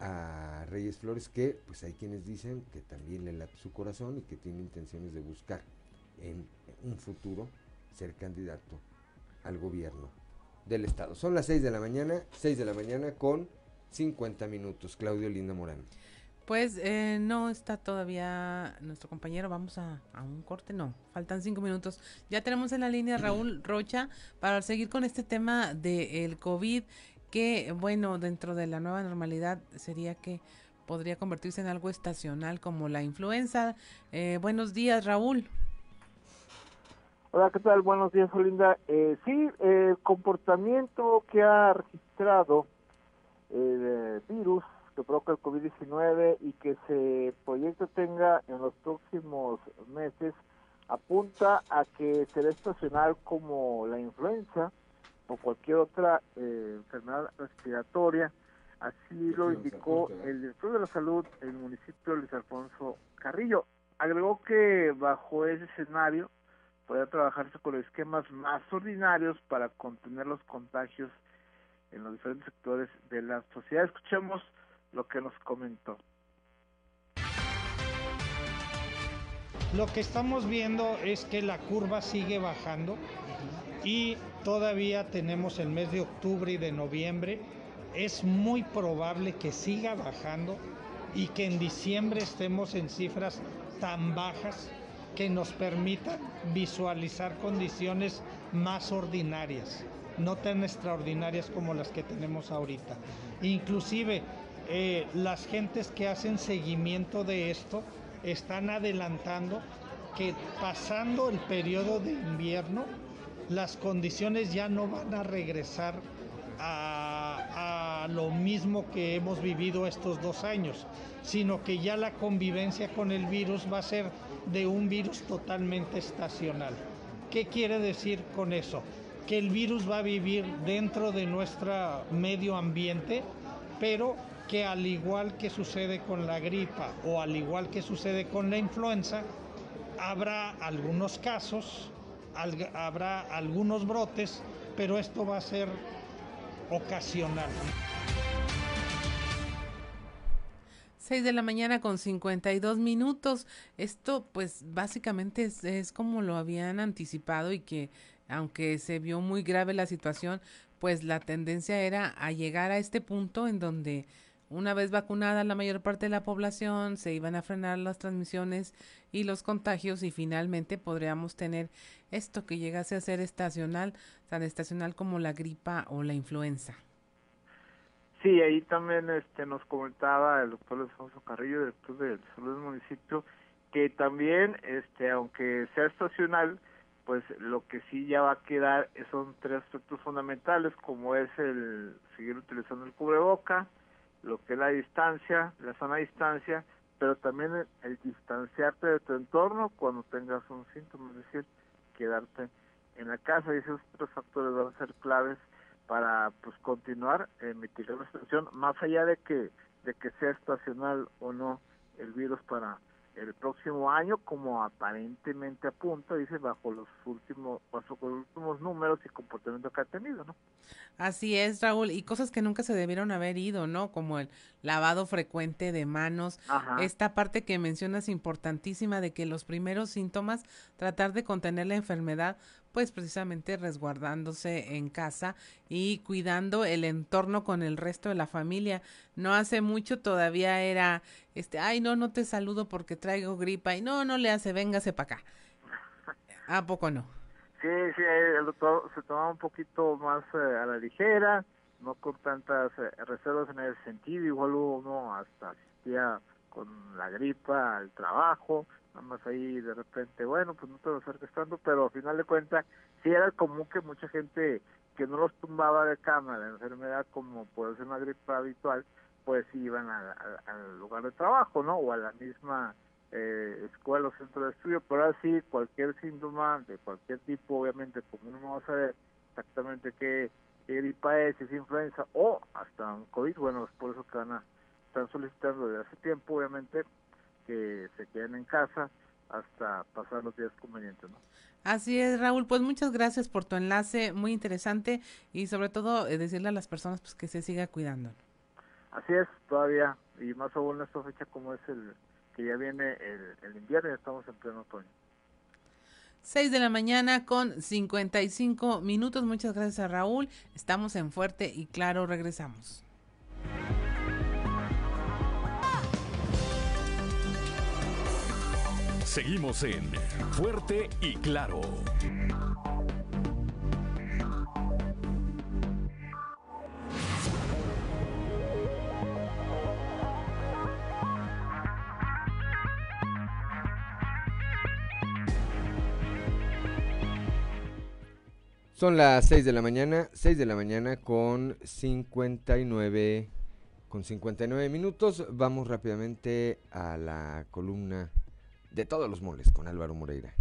a Reyes Flores, que pues hay quienes dicen que también le late su corazón y que tiene intenciones de buscar en un futuro ser candidato al gobierno del estado. Son las 6 de la mañana, 6 de la mañana con 50 minutos. Claudio Linda Morán. Pues eh, no está todavía nuestro compañero. Vamos a, un corte. No, faltan cinco minutos. Ya tenemos en la línea Raúl Rocha para seguir con este tema del el COVID que, bueno, dentro de la nueva normalidad sería que podría convertirse en algo estacional como la influenza. Eh, buenos días, Raúl. Hola, ¿qué tal? Buenos días, Olinda. Eh, sí, el comportamiento que ha registrado el virus que provoca el COVID-19 y que se proyecta tenga en los próximos meses apunta a que será estacional como la influenza o cualquier otra eh, enfermedad respiratoria. Así lo indicó el director de la salud en el municipio Luis Alfonso Carrillo. Agregó que bajo ese escenario puede trabajarse con esquemas más ordinarios para contener los contagios en los diferentes sectores de la sociedad. Escuchemos lo que nos comentó. Lo que estamos viendo es que la curva sigue bajando y todavía tenemos el mes de octubre y de noviembre. Es muy probable que siga bajando y que en diciembre estemos en cifras tan bajas que nos permitan visualizar condiciones más ordinarias, no tan extraordinarias como las que tenemos ahorita. Inclusive eh, las gentes que hacen seguimiento de esto están adelantando que pasando el periodo de invierno, las condiciones ya no van a regresar a, lo mismo que hemos vivido estos dos años, sino que ya la convivencia con el virus va a ser de un virus totalmente estacional. ¿Qué quiere decir con eso? Que el virus va a vivir dentro de nuestro medio ambiente, pero que al igual que sucede con la gripa o al igual que sucede con la influenza, habrá algunos casos, habrá algunos brotes, pero esto va a ser ocasional. 6 de la mañana con 52 minutos. Esto pues básicamente es, es, como lo habían anticipado y que aunque se vio muy grave la situación, pues la tendencia era a llegar a este punto en donde una vez vacunada la mayor parte de la población, se iban a frenar las transmisiones y los contagios y finalmente podríamos tener esto que llegase a ser estacional, tan estacional como la gripa o la influenza. Sí, ahí también este nos comentaba el doctor Alfonso Carrillo, director de salud del municipio, que también, este, aunque sea estacional, pues lo que sí ya va a quedar son tres aspectos fundamentales, como es el seguir utilizando el cubreboca, lo que es la distancia, la sana distancia, pero también el, distanciarte de tu entorno cuando tengas un síntoma, es decir, quedarte en la casa. Y esos tres factores van a ser claves para pues continuar mitigar la situación más allá de que de que sea estacional o no el virus para el próximo año como aparentemente apunta, dice, bajo los últimos, bajo los últimos números y comportamiento que ha tenido, ¿no? Así es, Raúl, y cosas que nunca se debieron haber ido, ¿no? Como el lavado frecuente de manos, esta parte que mencionas importantísima de que los primeros síntomas, tratar de contener la enfermedad, pues precisamente resguardándose en casa y cuidando el entorno con el resto de la familia. No hace mucho todavía era, este, ay, no, no te saludo porque traigo gripa y no, no le hace, véngase para acá. ¿A poco no? Sí, sí, el doctor se tomaba un poquito más eh, a la ligera, no con tantas eh, reservas en ese sentido, igual uno hasta asistía con la gripa al trabajo, nada más ahí de repente, bueno, pues no te lo acerques tanto, pero al final de cuentas sí era común que mucha gente que no los tumbaba de cama la enfermedad como puede ser una gripa habitual, pues iban al lugar de trabajo, ¿no? O a la misma eh, escuela o centro de estudio, pero así cualquier síntoma de cualquier tipo, obviamente, como no vamos a saber exactamente qué, gripa es, si es influenza o hasta un COVID, bueno, es por eso que van a, están solicitando desde hace tiempo, obviamente, que se queden en casa hasta pasar los días convenientes, ¿no? Así es, Raúl. Pues muchas gracias por tu enlace, muy interesante y sobre todo eh, decirle a las personas pues que se siga cuidando. Así es, todavía y más aún en esta fecha como es el que ya viene el, el invierno y estamos en pleno otoño. 6 de la mañana con 55 minutos. Muchas gracias a Raúl. Estamos en Fuerte y Claro, regresamos. Seguimos en Fuerte y Claro. Son las 6 de la mañana, 6 de la mañana con 59 con 59 minutos. Vamos rápidamente a la columna de todos los moles con Álvaro Moreira.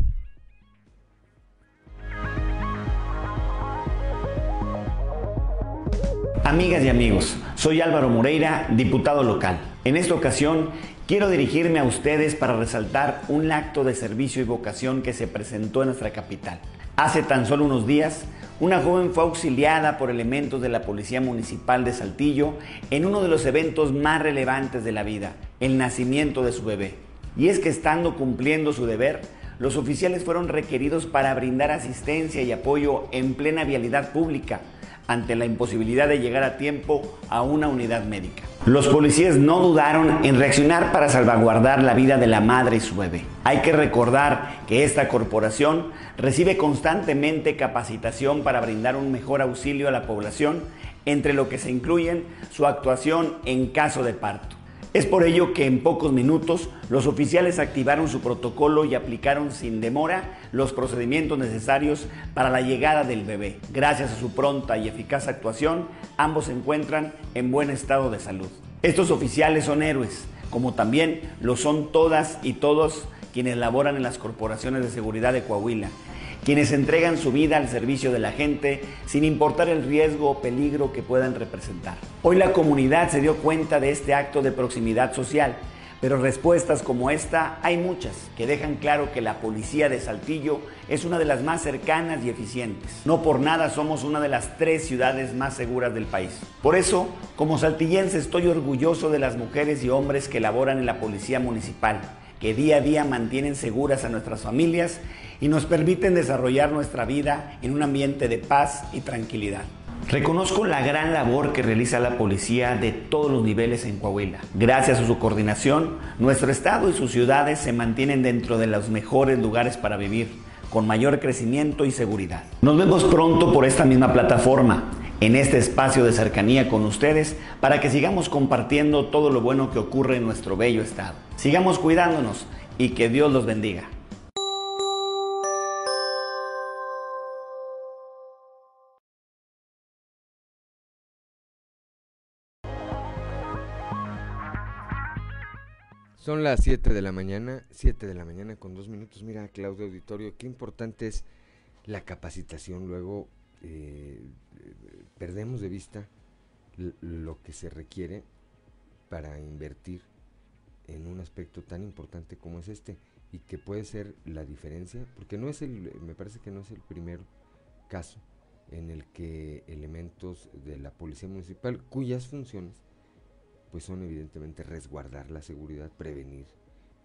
Amigas y amigos, soy Álvaro Moreira, diputado local. En esta ocasión quiero dirigirme a ustedes para resaltar un acto de servicio y vocación que se presentó en nuestra capital. Hace tan solo unos días, una joven fue auxiliada por elementos de la Policía Municipal de Saltillo en uno de los eventos más relevantes de la vida, el nacimiento de su bebé. Y es que estando cumpliendo su deber, los oficiales fueron requeridos para brindar asistencia y apoyo en plena vialidad pública ante la imposibilidad de llegar a tiempo a una unidad médica. Los policías no dudaron en reaccionar para salvaguardar la vida de la madre y su bebé. Hay que recordar que esta corporación recibe constantemente capacitación para brindar un mejor auxilio a la población, entre lo que se incluyen su actuación en caso de parto es por ello que en pocos minutos los oficiales activaron su protocolo y aplicaron sin demora los procedimientos necesarios para la llegada del bebé. Gracias a su pronta y eficaz actuación, ambos se encuentran en buen estado de salud. Estos oficiales son héroes, como también lo son todas y todos quienes laboran en las corporaciones de seguridad de Coahuila quienes entregan su vida al servicio de la gente sin importar el riesgo o peligro que puedan representar. Hoy la comunidad se dio cuenta de este acto de proximidad social, pero respuestas como esta hay muchas que dejan claro que la policía de Saltillo es una de las más cercanas y eficientes. No por nada somos una de las tres ciudades más seguras del país. Por eso, como saltillense estoy orgulloso de las mujeres y hombres que laboran en la policía municipal, que día a día mantienen seguras a nuestras familias y nos permiten desarrollar nuestra vida en un ambiente de paz y tranquilidad. Reconozco la gran labor que realiza la policía de todos los niveles en Coahuila. Gracias a su coordinación, nuestro estado y sus ciudades se mantienen dentro de los mejores lugares para vivir, con mayor crecimiento y seguridad. Nos vemos pronto por esta misma plataforma, en este espacio de cercanía con ustedes, para que sigamos compartiendo todo lo bueno que ocurre en nuestro bello estado. Sigamos cuidándonos y que Dios los bendiga. Son las 7 de la mañana, 7 de la mañana con dos minutos. Mira, Claudio Auditorio, qué importante es la capacitación. Luego eh, perdemos de vista lo que se requiere para invertir en un aspecto tan importante como es este y que puede ser la diferencia, porque no es el, me parece que no es el primer caso en el que elementos de la policía municipal, cuyas funciones pues son evidentemente resguardar la seguridad, prevenir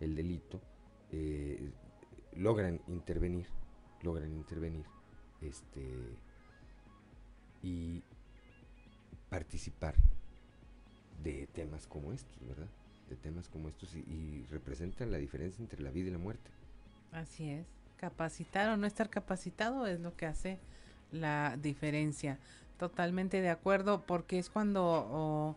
el delito, eh, logran intervenir, logran intervenir, este y participar de temas como estos, ¿verdad? De temas como estos y, representan la diferencia entre la vida y la muerte. Así es. Capacitar o no estar capacitado es lo que hace la diferencia. Totalmente de acuerdo, porque es cuando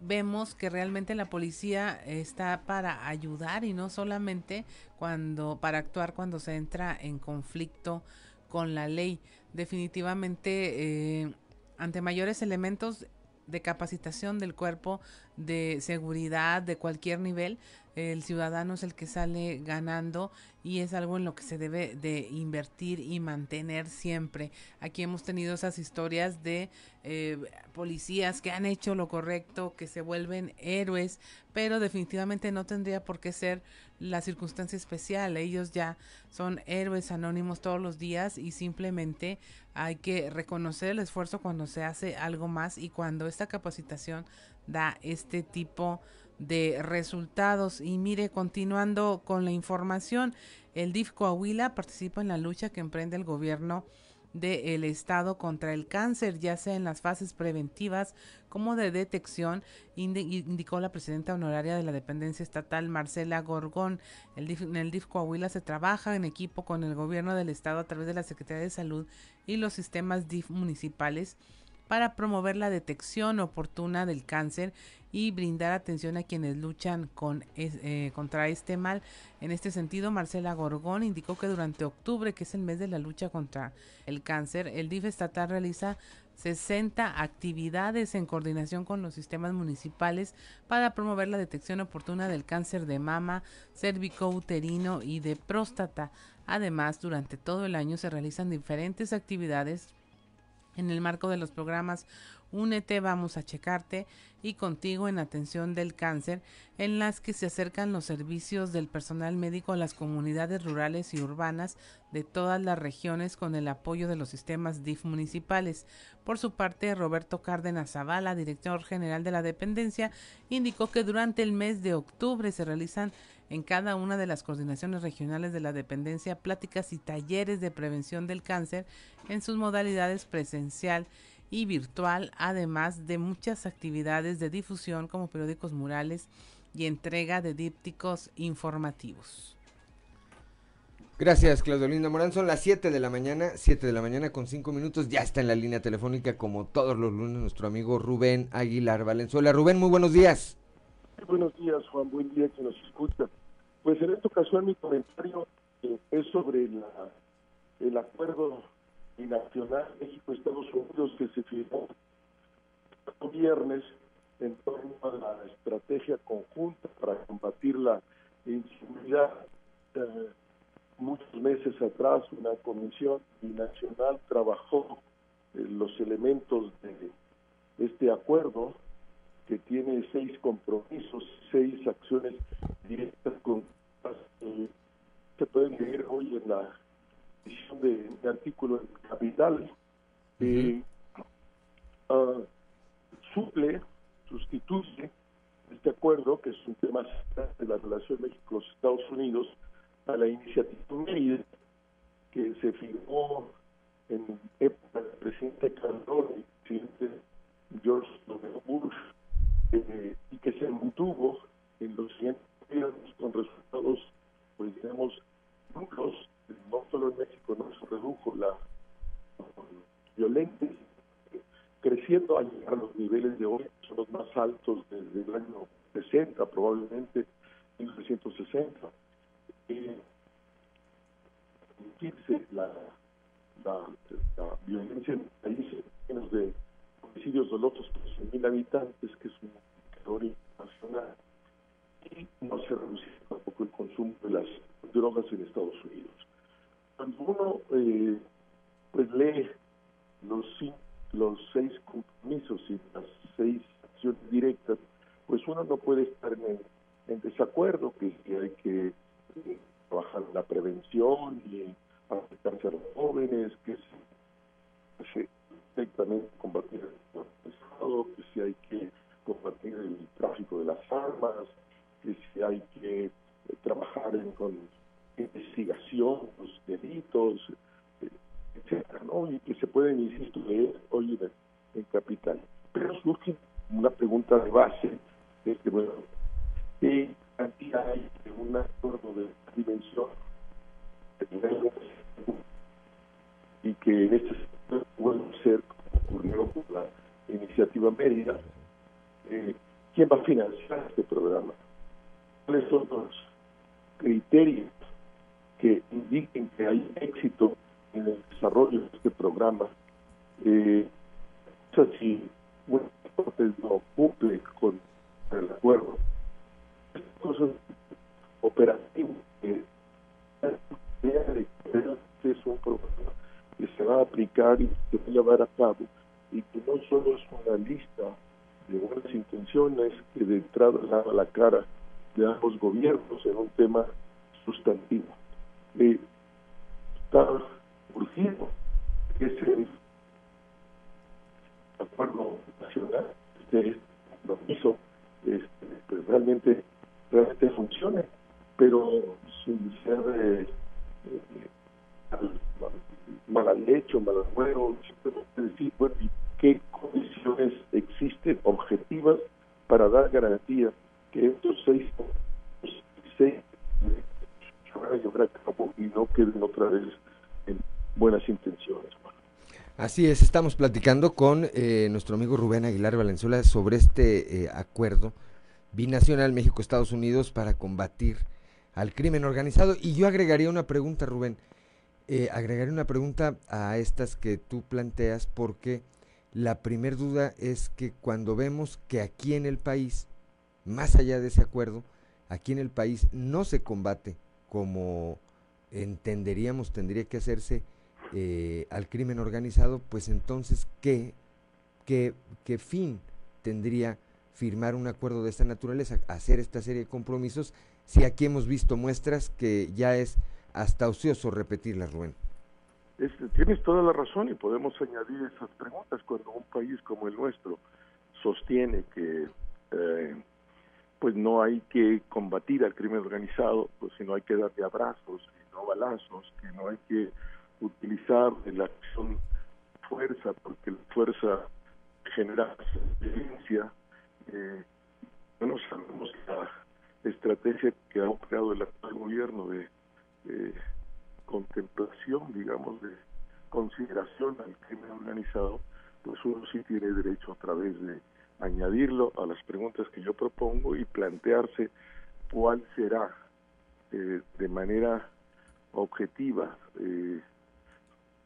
vemos que realmente la policía está para ayudar y no solamente cuando para actuar cuando se entra en conflicto con la ley. Definitivamente eh, ante mayores elementos de capacitación del cuerpo de seguridad de cualquier nivel, el ciudadano es el que sale ganando y es algo en lo que se debe de invertir y mantener siempre. Aquí hemos tenido esas historias de eh, policías que han hecho lo correcto, que se vuelven héroes, pero definitivamente no tendría por qué ser la circunstancia especial. Ellos ya son héroes anónimos todos los días y simplemente hay que reconocer el esfuerzo cuando se hace algo más y cuando esta capacitación da este tipo de resultados. Y mire, continuando con la información, el DIF Coahuila participa en la lucha que emprende el gobierno del Estado contra el cáncer, ya sea en las fases preventivas como de detección, indicó la presidenta honoraria de la dependencia estatal, Marcela Gorgón. El DIF, en el DIF Coahuila se trabaja en equipo con el gobierno del Estado a través de la Secretaría de Salud y los sistemas DIF municipales para promover la detección oportuna del cáncer y brindar atención a quienes luchan eh, contra este mal. En este sentido, Marcela Gorgón indicó que durante octubre, que es el mes de la lucha contra el cáncer, el DIF estatal realiza 60 actividades en coordinación con los sistemas municipales para promover la detección oportuna del cáncer de mama, cervicouterino y de próstata. Además, durante todo el año se realizan diferentes actividades en el marco de los programas Únete, vamos a checarte y contigo en atención del cáncer, en las que se acercan los servicios del personal médico a las comunidades rurales y urbanas de todas las regiones con el apoyo de los sistemas DIF municipales. Por su parte, Roberto Cárdenas Zavala, director general de la dependencia, indicó que durante el mes de octubre se realizan en cada una de las coordinaciones regionales de la dependencia pláticas y talleres de prevención del cáncer en sus modalidades presencial y virtual, además de muchas actividades de difusión como periódicos murales y entrega de dípticos informativos. Gracias, Claudio Linda Morán. Son las 7 de la mañana, 7 de la mañana con 5 minutos. Ya está en la línea telefónica, como todos los lunes, nuestro amigo Rubén Aguilar Valenzuela. Rubén, muy buenos días. buenos días, Juan. Buen día que nos escucha. Pues en esta ocasión mi comentario eh, es sobre el acuerdo nacional México-Estados Unidos que se firmó el viernes en torno a la estrategia conjunta para combatir la inseguridad. Eh, muchos meses atrás una comisión binacional trabajó los elementos de este acuerdo que tiene seis compromisos, seis acciones directas con eh, se pueden leer hoy en la de, de artículo capital eh, ah, suple, sustituye este acuerdo, que es un tema de la relación México Estados Unidos, a la iniciativa Mérida, que se firmó en época del presidente Calderón y presidente George W. Bush, eh, y que se mantuvo en los siguientes años con resultados, pues digamos, nulos no solo en México no se redujo la violencia, creciendo a llegar a los niveles de hoy, son los más altos desde el año 60, probablemente 1960. Eh, la, la, la, violencia en países menos de homicidios dolosos por 100.000 habitantes, que es un indicador internacional, y no se reduce tampoco el consumo de las drogas en Estados Unidos cuando uno eh, pues lee los los seis compromisos y las seis acciones directas, pues uno no puede estar en, desacuerdo que, hay que eh, trabajar en la prevención y acercarse a los jóvenes, que se, directamente combatir el Estado, que si hay que combatir el tráfico de las armas, que si hay que trabajar en, investigación, los delitos, etcétera, ¿no? Y que se pueden, insisto, leer hoy en, Capital. Pero surge una pregunta de base, es que, bueno, ¿qué cantidad hay de un acuerdo de dimensión y que en este sentido puede ser, como ocurrió con la iniciativa Mérida, eh, ¿quién va a financiar este programa? ¿Cuáles son los criterios que indiquen que hay éxito en el desarrollo de este programa. Eh, o sea, si no cumple con el acuerdo, cosas operativas que es un programa que se va a aplicar y se va a llevar a cabo y que no solo es una lista de buenas intenciones que de entrada lava la cara de ambos gobiernos en un tema sustantivo eh, está urgido ese acuerdo nacional, este compromiso, este, pues realmente, realmente funcione, pero sin ser eh, eh, mal, mal hecho, mal acuerdo, simplemente decir, bueno, qué condiciones existen objetivas para dar garantía que estos seis, seis y no queden otra vez en buenas intenciones. Así es, estamos platicando con eh, nuestro amigo Rubén Aguilar Valenzuela sobre este eh, acuerdo binacional México-Estados Unidos para combatir al crimen organizado. Y yo agregaría una pregunta, Rubén. Eh, agregaría una pregunta a estas que tú planteas porque la primer duda es que cuando vemos que aquí en el país, más allá de ese acuerdo, aquí en el país no se combate como entenderíamos tendría que hacerse eh, al crimen organizado, pues entonces, ¿qué, qué, qué fin tendría firmar un acuerdo de esta naturaleza, hacer esta serie de compromisos, si aquí hemos visto muestras que ya es hasta ocioso repetirlas, Rubén? Este, tienes toda la razón y podemos añadir esas preguntas cuando un país como el nuestro sostiene que eh, pues no hay que combatir al crimen organizado, pues si no hay que darle abrazos y no balazos, que no hay que utilizar la acción fuerza, porque la fuerza genera violencia. Eh, no sabemos la estrategia que ha creado el actual gobierno de, contemplación, digamos, de consideración al crimen organizado, pues uno sí tiene derecho a través de añadirlo a las preguntas que yo propongo y plantearse cuál será eh, de manera objetiva eh,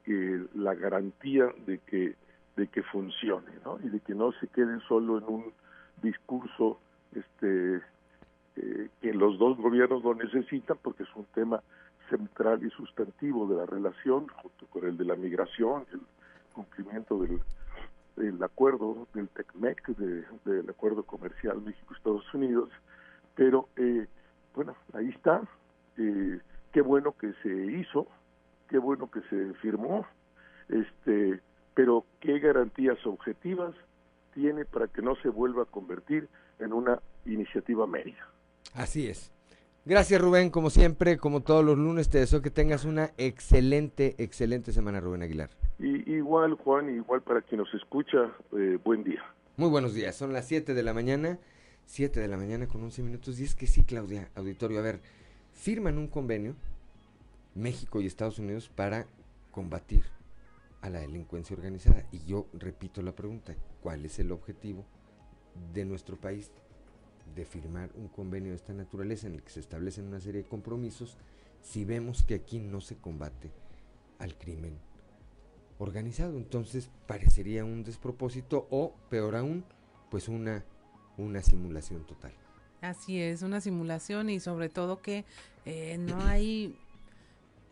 que la garantía de que de que funcione ¿no? y de que no se quede solo en un discurso este eh, que los dos gobiernos lo necesitan porque es un tema central y sustantivo de la relación junto con el de la migración el cumplimiento del, del acuerdo del TECMEC de, del acuerdo comercial México-Estados Unidos pero eh, bueno ahí está eh, qué bueno que se hizo qué bueno que se firmó, este, pero qué garantías objetivas tiene para que no se vuelva a convertir en una iniciativa media. Así es. Gracias Rubén, como siempre, como todos los lunes, te deseo que tengas una excelente, excelente semana, Rubén Aguilar. Y, igual, Juan, igual para quien nos escucha, eh, buen día. Muy buenos días, son las 7 de la mañana, 7 de la mañana con 11 minutos, y es que sí, Claudia, auditorio, a ver, firman un convenio México y Estados Unidos para combatir a la delincuencia organizada. Y yo repito la pregunta, ¿cuál es el objetivo de nuestro país de firmar un convenio de esta naturaleza en el que se establecen una serie de compromisos si vemos que aquí no se combate al crimen organizado? Entonces parecería un despropósito o, peor aún, pues una, una simulación total. Así es, una simulación y sobre todo que eh, no hay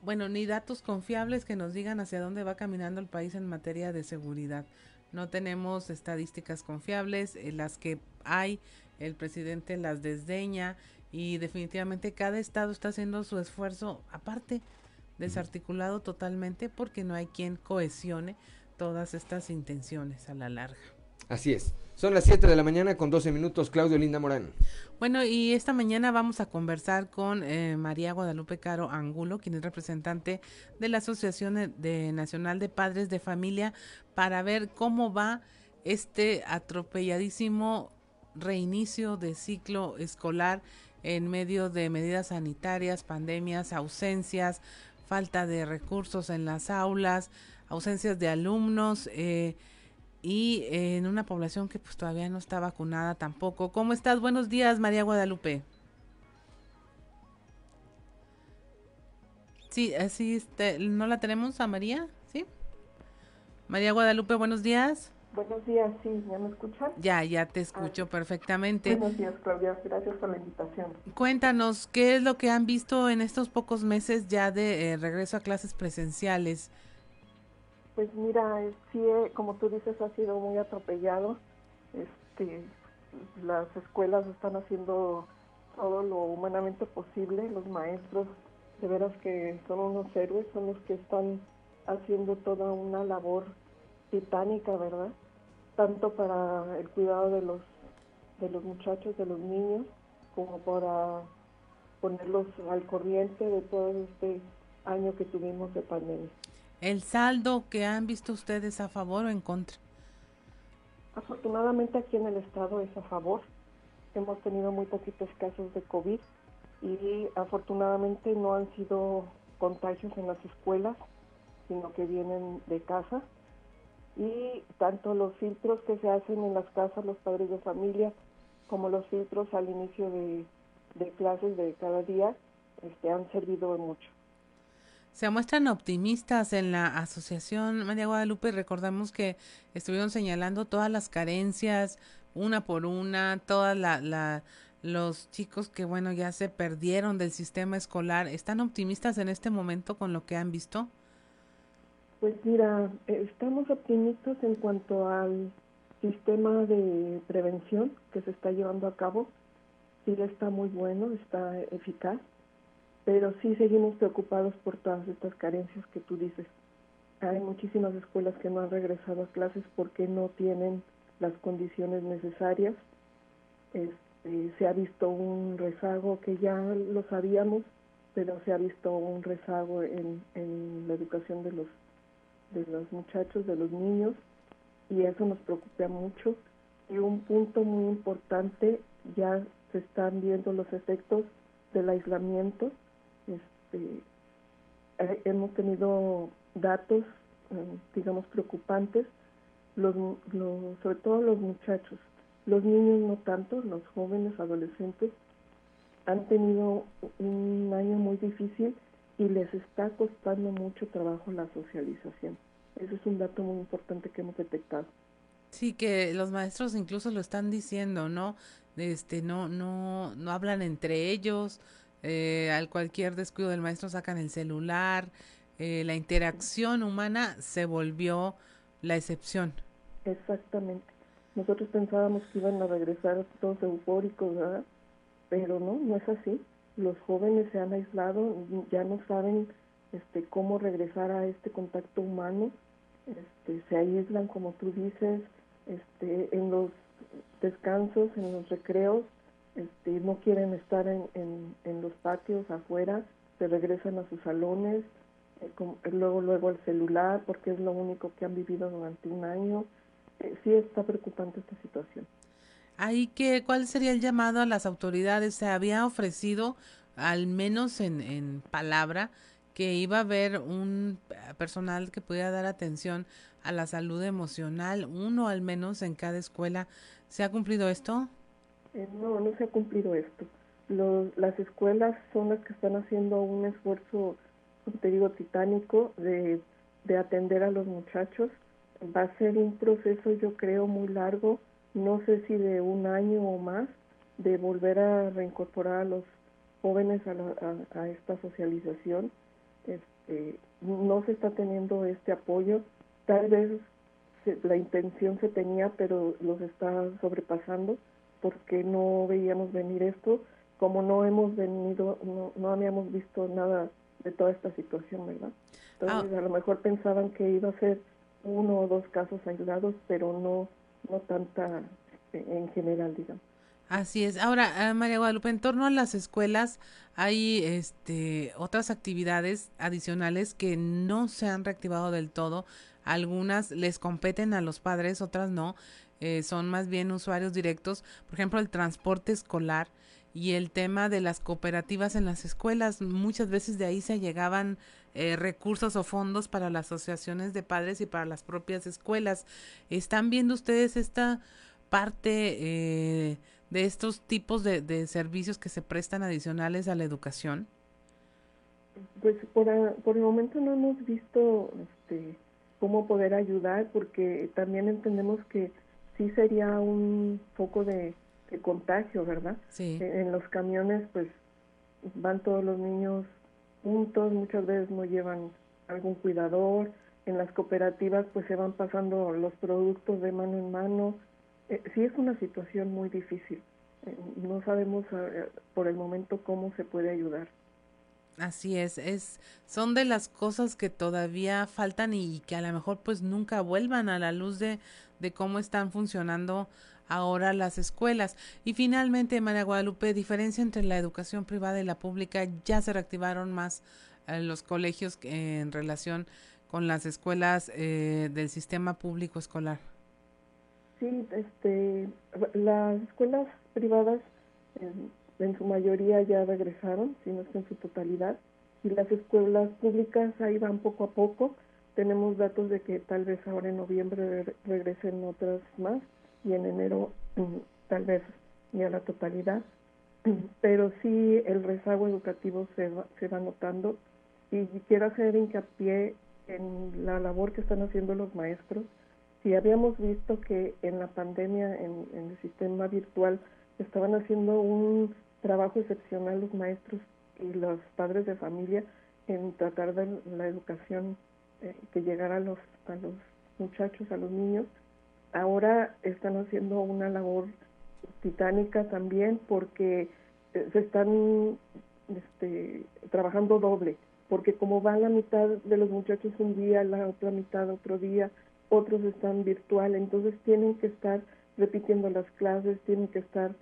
bueno, ni datos confiables que nos digan hacia dónde va caminando el país en materia de seguridad. No tenemos estadísticas confiables, eh, las que hay, el presidente las desdeña y definitivamente cada estado está haciendo su esfuerzo aparte, desarticulado totalmente porque no hay quien cohesione todas estas intenciones a la larga. Así es. Son las 7 de la mañana con 12 minutos, Claudio Linda Morán. Bueno, y esta mañana vamos a conversar con eh, María Guadalupe Caro Angulo, quien es representante de la Asociación de Nacional de Padres de Familia, para ver cómo va este atropelladísimo reinicio de ciclo escolar en medio de medidas sanitarias, pandemias, ausencias, falta de recursos en las aulas, ausencias de alumnos. Eh, y en una población que pues todavía no está vacunada tampoco. ¿Cómo estás? Buenos días, María Guadalupe. Sí, así este, ¿no la tenemos a María? ¿Sí? María Guadalupe, buenos días. Buenos días, sí, ¿ya me escuchan? Ya, ya te escucho perfectamente. Buenos días, Claudia, gracias por la invitación. Cuéntanos, ¿qué es lo que han visto en estos pocos meses ya de eh, regreso a clases presenciales? Pues mira, sí, eh, como tú dices, ha sido muy atropellado. Este, las escuelas están haciendo todo lo humanamente posible. Los maestros, de veras que son unos héroes, son los que están haciendo toda una labor titánica, ¿verdad? Tanto para el cuidado de los de los muchachos, de los niños, como para ponerlos al corriente de todo este año que tuvimos de pandemia el saldo que han visto ustedes a favor o en contra. Afortunadamente aquí en el estado es a favor. Hemos tenido muy poquitos casos de COVID y afortunadamente no han sido contagios en las escuelas, sino que vienen de casa. Y tanto los filtros que se hacen en las casas, los padres de familia, como los filtros al inicio de, clases de cada día, este, han servido mucho. Se muestran optimistas en la asociación María Guadalupe. Recordamos que estuvieron señalando todas las carencias, una por una, todas la, los chicos que, bueno, ya se perdieron del sistema escolar. ¿Están optimistas en este momento con lo que han visto? Pues mira, estamos optimistas en cuanto al sistema de prevención que se está llevando a cabo. Sí está muy bueno, está eficaz, pero sí seguimos preocupados por todas estas carencias que tú dices. Hay muchísimas escuelas que no han regresado a clases porque no tienen las condiciones necesarias. Este, se ha visto un rezago que ya lo sabíamos, pero se ha visto un rezago en, en la educación de los de los muchachos, de los niños, y eso nos preocupa mucho. Y un punto muy importante, ya se están viendo los efectos del aislamiento. Este, eh, hemos tenido datos, eh, digamos, preocupantes, los, sobre todo los muchachos. Los niños no tanto, los jóvenes, adolescentes, han tenido un año muy difícil y les está costando mucho trabajo la socialización. Eso es un dato muy importante que hemos detectado. Sí, que los maestros incluso lo están diciendo, ¿no? Este, no, no, no hablan entre ellos. Eh, al cualquier descuido del maestro sacan el celular. Eh, la interacción humana se volvió la excepción. Exactamente. Nosotros pensábamos que iban a regresar todos eufóricos, ¿verdad? Pero no, no es así los jóvenes se han aislado, ya no saben este, cómo regresar a este contacto humano, este, se aíslan, como tú dices, este, en los descansos, en los recreos, este, no quieren estar en, en, los patios afuera, se regresan a sus salones, eh, luego luego al celular, porque es lo único que han vivido durante un año. Eh, sí está preocupante esta situación. Ahí que, ¿cuál sería el llamado a las autoridades? Se había ofrecido, al menos en, en palabra, que iba a haber un personal que pudiera dar atención a la salud emocional, uno al menos en cada escuela. ¿Se ha cumplido esto? Eh, no, no se ha cumplido esto. las escuelas son las que están haciendo un esfuerzo, como te digo, titánico de, de atender a los muchachos. Va a ser un proceso, yo creo, muy largo no sé si de un año o más, de volver a reincorporar a los jóvenes a, a, esta socialización. Este, no se está teniendo este apoyo. Tal vez la intención se tenía, pero los está sobrepasando porque no veíamos venir esto. Como no hemos venido, no, no habíamos visto nada de toda esta situación, ¿verdad? Entonces, ah. a lo mejor pensaban que iba a ser uno o dos casos aislados, pero no no tanta este, en general, digamos. Así es. Ahora, eh, María Guadalupe, en torno a las escuelas, hay este, otras actividades adicionales que no se han reactivado del todo. Algunas les competen a los padres, otras no. Eh, son más bien usuarios directos. Por ejemplo, el transporte escolar y el tema de las cooperativas en las escuelas. Muchas veces de ahí se llegaban eh, recursos o fondos para las asociaciones de padres y para las propias escuelas. ¿Están viendo ustedes esta parte eh, de estos tipos de, servicios que se prestan adicionales a la educación? Pues por, por el momento no hemos visto este, cómo poder ayudar porque también entendemos que sí sería un foco de, contagio, ¿verdad? Sí. En, los camiones pues van todos los niños juntos, muchas veces no llevan algún cuidador, en las cooperativas pues se van pasando los productos de mano en mano, eh, sí es una situación muy difícil. Eh, no sabemos eh, por el momento cómo se puede ayudar. Así es, es son de las cosas que todavía faltan y que a lo mejor pues nunca vuelvan a la luz de, de cómo están funcionando ahora las escuelas. Y finalmente, María Guadalupe, diferencia entre la educación privada y la pública, ya se reactivaron más los colegios en relación con las escuelas del sistema público escolar. Sí, este, las escuelas privadas en, su mayoría ya regresaron, si no es que en su totalidad, y las escuelas públicas ahí van poco a poco, tenemos datos de que tal vez ahora en noviembre regresen otras más y en enero mm, tal vez ya la totalidad, pero sí el rezago educativo se va, se va notando y quiero hacer hincapié en la labor que están haciendo los maestros. Si habíamos visto que en la pandemia, en, el sistema virtual, estaban haciendo un trabajo excepcional los maestros y los padres de familia en tratar de la educación eh, que llegara a los, a los muchachos, a los niños, ahora están haciendo una labor titánica también porque eh, se están este, trabajando doble, porque como va la mitad de los muchachos un día, la otra mitad otro día, otros están virtual, entonces tienen que estar repitiendo las clases, tienen que estar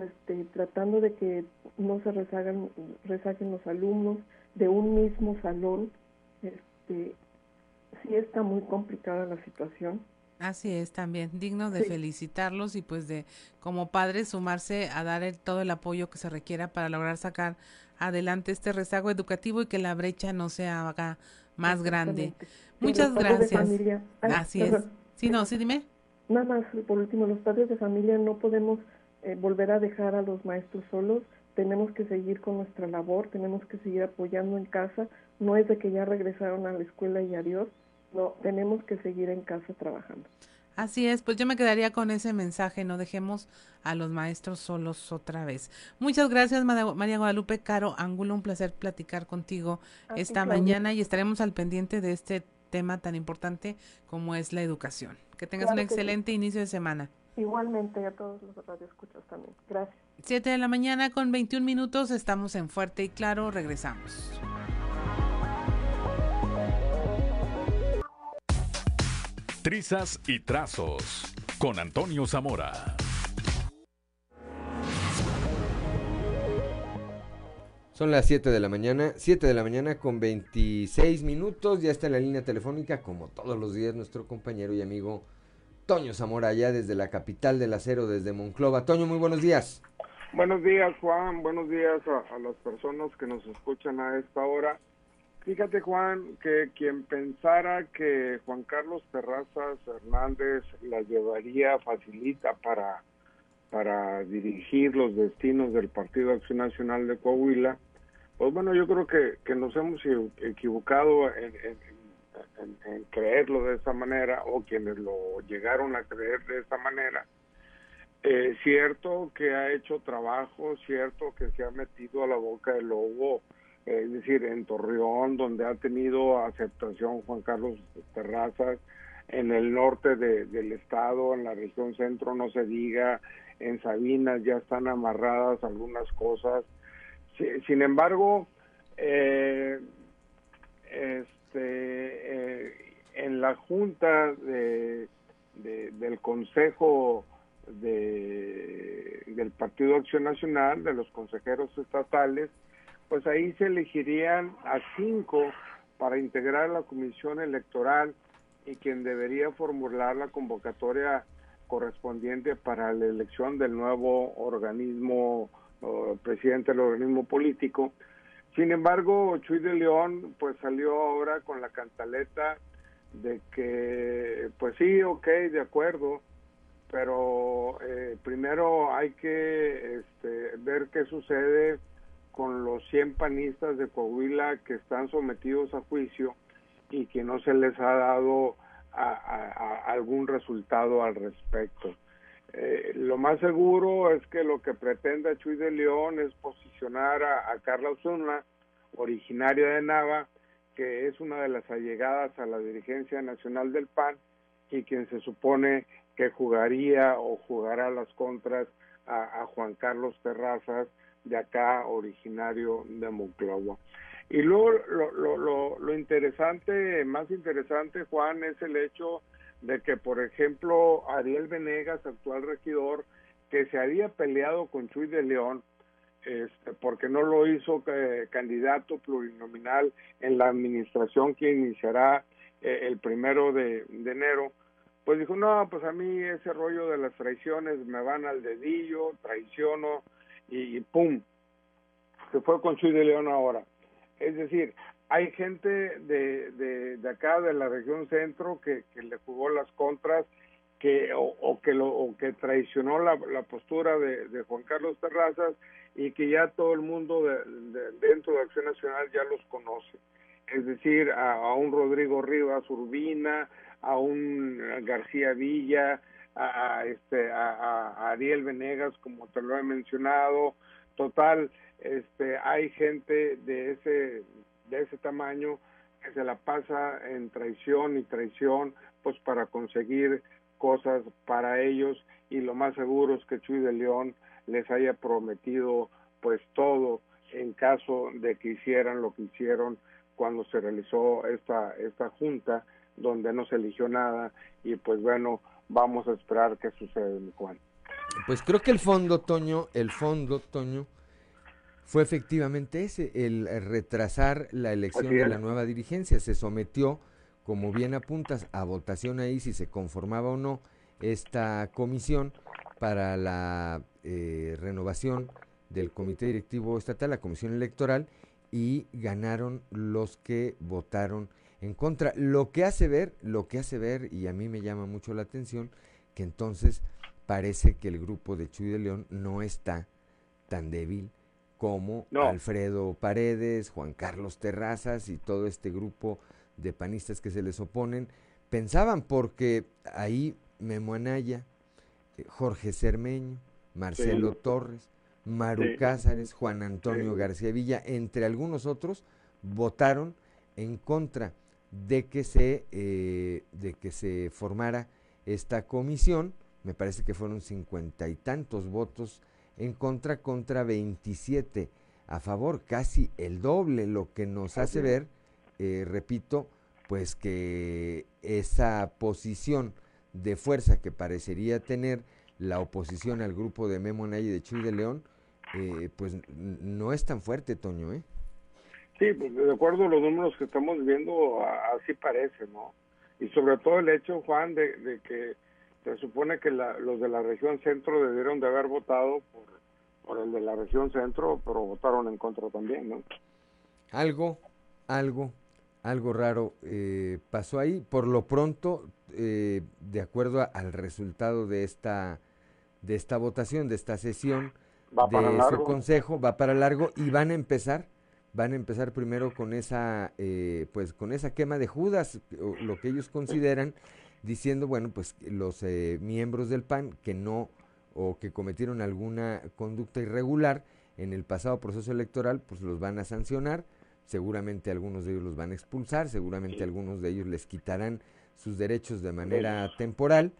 este, tratando de que no se rezagan, rezaguen los alumnos de un mismo salón. Este, sí está muy complicada la situación. Así es, también digno de felicitarlos y pues de como padres sumarse a dar el, todo el apoyo que se requiera para lograr sacar adelante este rezago educativo y que la brecha no se haga más grande. Muchas gracias. Así es. Sí, no, sí, dime. Nada más, por último, los padres de familia no podemos eh, volver a dejar a los maestros solos, tenemos que seguir con nuestra labor, tenemos que seguir apoyando en casa, no es de que ya regresaron a la escuela y adiós, no, tenemos que seguir en casa trabajando. Así es, pues yo me quedaría con ese mensaje, no dejemos a los maestros solos otra vez. Muchas gracias María Guadalupe Caro Ángulo, un placer platicar contigo esta mañana y estaremos al pendiente de este tema tan importante como es la educación. Que tengas un excelente inicio de semana. Igualmente a todos los radioescuchos también. Gracias. Siete de la mañana con 21 minutos, estamos en Fuerte y Claro, regresamos. Trizas y Trazos con Antonio Zamora. Son las 7 de la mañana, 7 de la mañana con 26 minutos. Ya está en la línea telefónica, como todos los días, nuestro compañero y amigo Toño Zamora, allá desde la capital del acero, desde Monclova. Toño, muy buenos días. Buenos días, Juan. Buenos días a, a las personas que nos escuchan a esta hora. Fíjate, Juan, que quien pensara que Juan Carlos Terrazas Hernández la llevaría facilita para, para dirigir los destinos del Partido Acción Nacional de Coahuila, pues bueno, yo creo que, que nos hemos equivocado en, creerlo de esa manera o quienes lo llegaron a creer de esa manera. Eh, cierto que ha hecho trabajo, cierto que se ha metido a la boca del lobo es decir, en Torreón, donde ha tenido aceptación Juan Carlos Terrazas, en el norte del estado, en la región centro, no se diga, en Sabinas ya están amarradas algunas cosas. sin embargo, eh, este, eh, en la junta de, del Consejo de, del Partido Acción Nacional, de los consejeros estatales, pues ahí se elegirían a cinco para integrar la comisión electoral y quien debería formular la convocatoria correspondiente para la elección del nuevo organismo, presidente del organismo político. Sin embargo, Chuy de León pues salió ahora con la cantaleta de que, pues sí, ok, de acuerdo, pero eh, primero hay que este, ver qué sucede con los 100 panistas de Coahuila que están sometidos a juicio y que no se les ha dado algún resultado al respecto. Eh, lo más seguro es que lo que pretende Chuy de León es posicionar a, Carla Osuna, originaria de Nava, que es una de las allegadas a la dirigencia nacional del PAN y quien se supone que jugaría o jugará las contras a, a Juan Carlos Terrazas, de acá, originario de Monclova. Y luego lo, lo, lo, lo, interesante, más interesante, Juan, es el hecho de que, por ejemplo, Ariel Venegas, actual regidor, que se había peleado con Chuy de León, este, porque no lo hizo eh, candidato plurinominal en la administración que iniciará eh, el primero de, de, enero, pues dijo, no, pues a mí ese rollo de las traiciones me van al dedillo, traiciono y, pum, se fue con Chuy de León ahora. Es decir, hay gente de, de, de, acá, de la región centro, que, que le jugó las contras que o, que lo o que traicionó la, la postura de, de, Juan Carlos Terrazas y que ya todo el mundo de, dentro de Acción Nacional ya los conoce. Es decir, a, a un Rodrigo Rivas Urbina, a un García Villa, a, este a, Ariel Venegas como te lo he mencionado. Total este hay gente de ese de ese tamaño que se la pasa en traición y traición pues para conseguir cosas para ellos. Y lo más seguro es que Chuy de León les haya prometido pues todo en caso de que hicieran lo que hicieron cuando se realizó esta esta junta donde no se eligió nada. Y pues bueno vamos a esperar qué sucede, Juan. Pues creo que el fondo, Toño, el fondo, Toño, fue efectivamente ese, el retrasar la elección de la nueva dirigencia. Se sometió, como bien apuntas, a votación ahí si se conformaba o no esta comisión para la eh, renovación del comité directivo estatal, la comisión electoral, y ganaron los que votaron en contra. Lo que hace ver, lo que hace ver, y a mí me llama mucho la atención, que entonces parece que el grupo de Chuy de León no está tan débil como Alfredo Paredes, Juan Carlos Terrazas y todo este grupo de panistas que se les oponen. Pensaban porque ahí Memo Anaya, eh, Jorge Cermeño, Marcelo Torres, Maru Cázares, Juan Antonio García Villa, entre algunos otros, votaron en contra de que se, eh, de que se formara esta comisión. Me parece que fueron cincuenta y tantos votos en contra contra 27 a favor, casi el doble, lo que nos hace ver, eh, repito, pues que esa posición de fuerza que parecería tener la oposición al grupo de Memo Nay y de Chuy de León, eh, pues no es tan fuerte, Toño, ¿eh? Sí, pues de acuerdo a los números que estamos viendo, así parece, ¿no? Y sobre todo el hecho, Juan, de, que se supone que los de la región centro debieron de haber votado por, por el de la región centro, pero votaron en contra también, ¿no? Algo, algo, algo raro eh, pasó ahí. Por lo pronto, eh, de acuerdo al resultado de esta, de esta votación, de esta sesión de su consejo, va para largo y van a empezar van a empezar primero con esa, eh, pues con esa quema de Judas, lo que ellos consideran, diciendo, bueno, pues los eh, miembros del PAN que no o que cometieron alguna conducta irregular en el pasado proceso electoral, pues los van a sancionar, seguramente algunos de ellos los van a expulsar, seguramente algunos de ellos les quitarán sus derechos de manera temporal,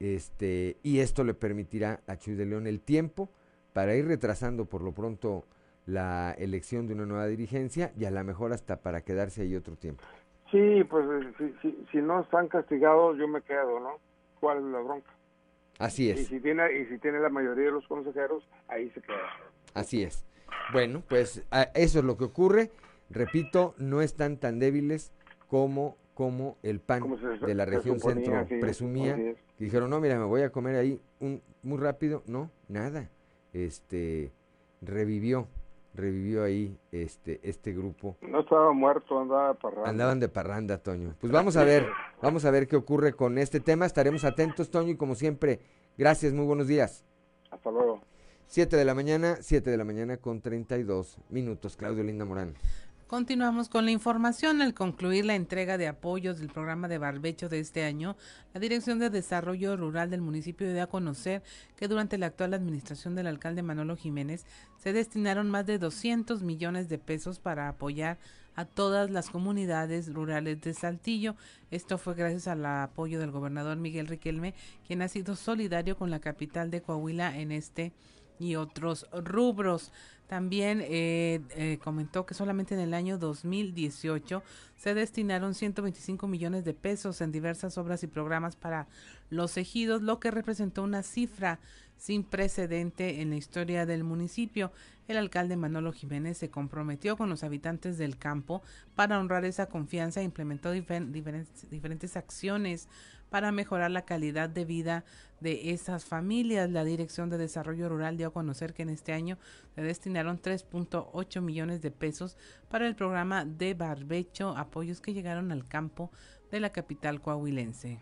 este, y esto le permitirá a Chuy de León el tiempo para ir retrasando por lo pronto la elección de una nueva dirigencia y a lo mejor hasta para quedarse ahí otro tiempo. Sí, pues si, si, no están castigados yo me quedo, ¿no? ¿Cuál es la bronca? Así es. Y si tiene, y si tiene la mayoría de los consejeros, ahí se queda. Así es. Bueno, pues eso es lo que ocurre. Repito, no están tan débiles como, como el PAN de la región centro presumía. dijeron, no, mira, me voy a comer ahí un, muy rápido. No, nada. Este revivió revivió ahí este este grupo. No estaba muerto, andaba de parranda. Andaban de parranda, Toño. Pues vamos a ver, vamos a ver qué ocurre con este tema. Estaremos atentos, Toño, y como siempre, gracias, muy buenos días. Hasta luego. Siete de la mañana, siete de la mañana con treinta y dos minutos. Claudio Linda Morán. Continuamos con la información. Al concluir la entrega de apoyos del programa de barbecho de este año, la Dirección de Desarrollo Rural del municipio dio a conocer que durante la actual administración del alcalde Manolo Jiménez se destinaron más de 200 millones de pesos para apoyar a todas las comunidades rurales de Saltillo. Esto fue gracias al apoyo del gobernador Miguel Riquelme, quien ha sido solidario con la capital de Coahuila en este y otros rubros. También eh, eh, comentó que solamente en el año 2018 se destinaron 125 millones de pesos en diversas obras y programas para los ejidos, lo que representó una cifra sin precedente en la historia del municipio. El alcalde Manolo Jiménez se comprometió con los habitantes del campo para honrar esa confianza e implementó diferentes, diferentes acciones para mejorar la calidad de vida de esas familias. La Dirección de Desarrollo Rural dio a conocer que en este año se destinaron 3.8 millones de pesos para el programa de barbecho, apoyos que llegaron al campo de la capital coahuilense.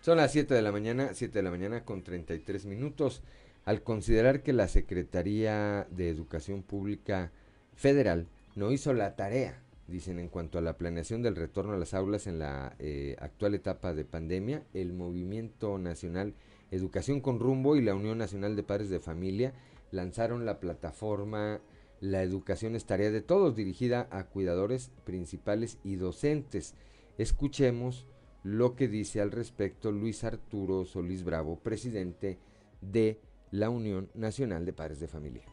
Son las 7 de la mañana, 7 de la mañana con 33 minutos. Al considerar que la Secretaría de Educación Pública Federal no hizo la tarea Dicen, en cuanto a la planeación del retorno a las aulas en la eh, actual etapa de pandemia, el Movimiento Nacional Educación con Rumbo y la Unión Nacional de Padres de Familia lanzaron la plataforma La Educación es Tarea de Todos, dirigida a cuidadores principales y docentes. Escuchemos lo que dice al respecto Luis Arturo Solís Bravo, presidente de la Unión Nacional de Padres de Familia.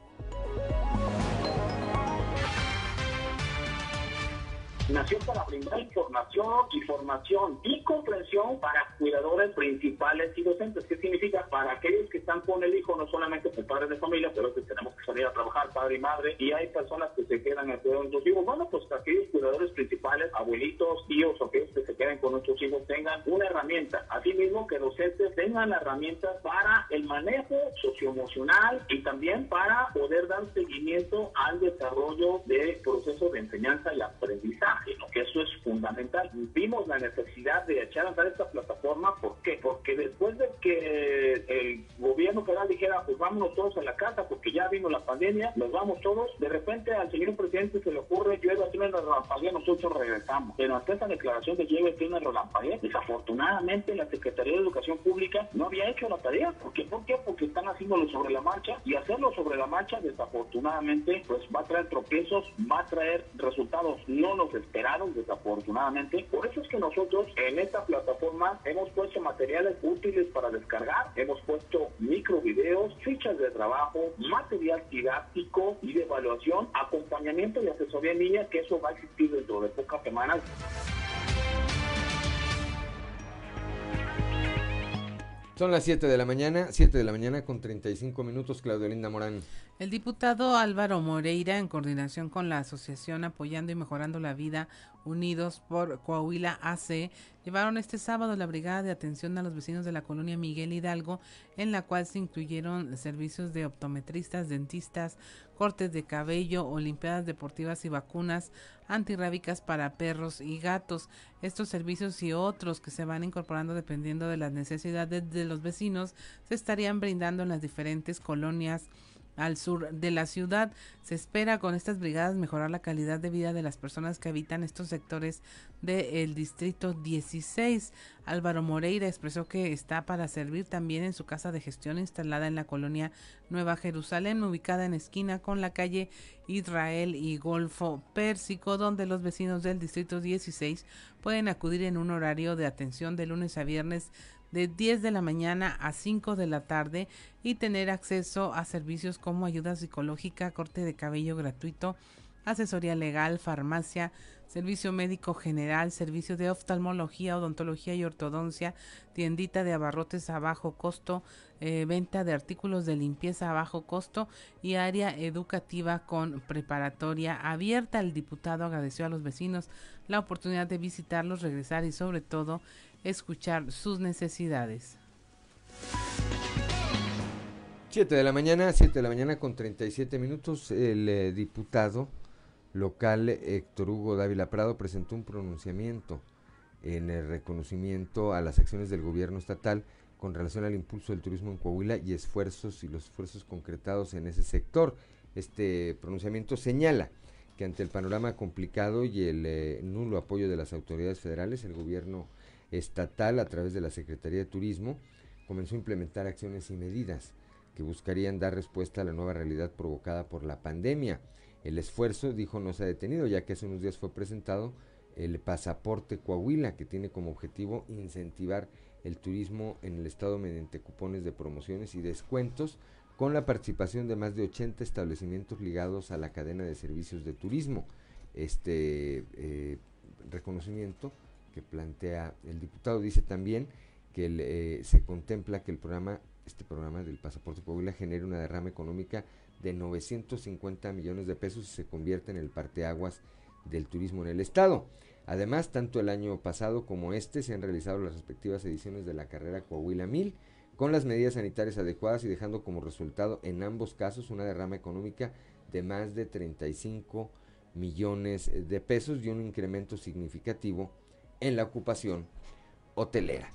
Nació para brindar información y formación y comprensión para cuidadores principales y docentes. ¿Qué significa? Para aquellos que están con el hijo, no solamente con padres de familia, pero que tenemos que salir a trabajar, padre y madre, y hay personas que se quedan en cuidado de sus hijos. Bueno, pues aquellos cuidadores principales, abuelitos, tíos o aquellos que se queden con nuestros hijos, tengan una herramienta. Asimismo, que docentes tengan herramientas para el manejo socioemocional y también para poder dar seguimiento al desarrollo de procesos de enseñanza y aprendizaje que eso es fundamental. Vimos la necesidad de echar a andar esta plataforma, ¿por qué? Porque después de que el gobierno federal dijera, pues vámonos todos a la casa porque ya vino la pandemia, nos vamos todos, de repente al señor presidente se le ocurre, yo a tener una relampaguea, nosotros regresamos. Pero ante esta declaración de llueve tiene relampaguea, desafortunadamente la Secretaría de Educación Pública no había hecho la tarea. ¿Por qué? ¿Por qué? Porque están haciéndolo sobre la marcha y hacerlo sobre la marcha desafortunadamente pues va a traer tropiezos, va a traer resultados no los esperaron desafortunadamente. Por eso es que nosotros en esta plataforma hemos puesto materiales útiles para descargar, hemos puesto micro videos, fichas de trabajo, material didáctico y de evaluación, acompañamiento y asesoría en línea, que eso va a existir dentro de pocas semanas. Son las 7 de la mañana, 7 de la mañana con 35 minutos, Claudio Linda Morán. El diputado Álvaro Moreira, en coordinación con la Asociación Apoyando y Mejorando la Vida Unidos por Coahuila AC, llevaron este sábado la Brigada de Atención a los Vecinos de la colonia Miguel Hidalgo, en la cual se incluyeron servicios de optometristas, dentistas, cortes de cabello, olimpiadas deportivas y vacunas antirrábicas para perros y gatos. Estos servicios y otros que se van incorporando dependiendo de las necesidades de los vecinos se estarían brindando en las diferentes colonias al sur de la ciudad. Se espera con estas brigadas mejorar la calidad de vida de las personas que habitan estos sectores del distrito 16. Álvaro Moreira expresó que está para servir también en su casa de gestión instalada en la colonia Nueva Jerusalén, ubicada en esquina con la calle Israel y Golfo Pérsico, donde los vecinos del distrito 16 pueden acudir en un horario de atención de lunes a viernes de 10 de la mañana a 5 de la tarde y tener acceso a servicios como ayuda psicológica, corte de cabello gratuito, asesoría legal, farmacia, servicio médico general, servicio de oftalmología, odontología y ortodoncia, tiendita de abarrotes a bajo costo, eh, venta de artículos de limpieza a bajo costo y área educativa con preparatoria abierta. El diputado agradeció a los vecinos la oportunidad de visitarlos, regresar y sobre todo escuchar sus necesidades. 7 de la mañana, 7 de la mañana con 37 minutos, el eh, diputado local Héctor Hugo Dávila Prado presentó un pronunciamiento en el reconocimiento a las acciones del gobierno estatal con relación al impulso del turismo en Coahuila y esfuerzos y los esfuerzos concretados en ese sector. Este pronunciamiento señala que ante el panorama complicado y el eh, nulo apoyo de las autoridades federales, el gobierno estatal a través de la Secretaría de Turismo comenzó a implementar acciones y medidas que buscarían dar respuesta a la nueva realidad provocada por la pandemia. El esfuerzo, dijo, no se ha detenido, ya que hace unos días fue presentado el pasaporte Coahuila, que tiene como objetivo incentivar el turismo en el estado mediante cupones de promociones y descuentos, con la participación de más de 80 establecimientos ligados a la cadena de servicios de turismo. Este eh, reconocimiento que plantea el diputado dice también que eh, se contempla que el programa, este programa del Pasaporte Coahuila genere una derrama económica de 950 millones de pesos y se convierte en el parteaguas del turismo en el estado. Además, tanto el año pasado como este se han realizado las respectivas ediciones de la carrera Coahuila 1000 con las medidas sanitarias adecuadas y dejando como resultado en ambos casos una derrama económica de más de 35 millones de pesos y un incremento significativo en la ocupación hotelera.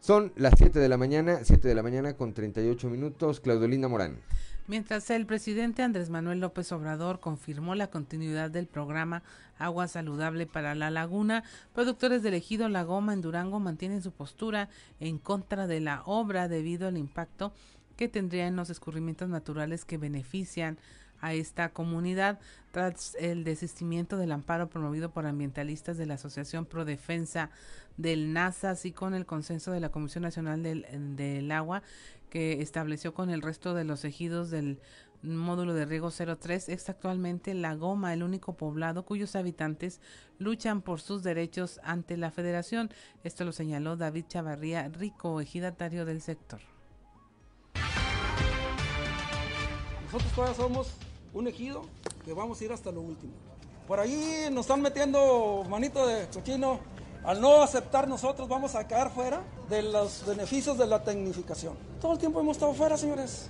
Son las 7 de la mañana, 7 de la mañana con 38 minutos. Claudelina Morán. Mientras el presidente Andrés Manuel López Obrador confirmó la continuidad del programa Agua Saludable para la Laguna, productores del ejido La Goma en Durango mantienen su postura en contra de la obra debido al impacto que tendría en los escurrimientos naturales que benefician a esta comunidad tras el desistimiento del amparo promovido por ambientalistas de la Asociación Pro Defensa del NASA, así con el consenso de la Comisión Nacional del, del Agua que estableció con el resto de los ejidos del módulo de riego 03 es actualmente La Goma, el único poblado cuyos habitantes luchan por sus derechos ante la federación. Esto lo señaló David Chavarría Rico, ejidatario del sector. Nosotros todavía somos un ejido que vamos a ir hasta lo último. Por ahí nos están metiendo manito de cochino. Al no aceptar nosotros vamos a quedar fuera de los beneficios de la tecnificación. Todo el tiempo hemos estado fuera, señores.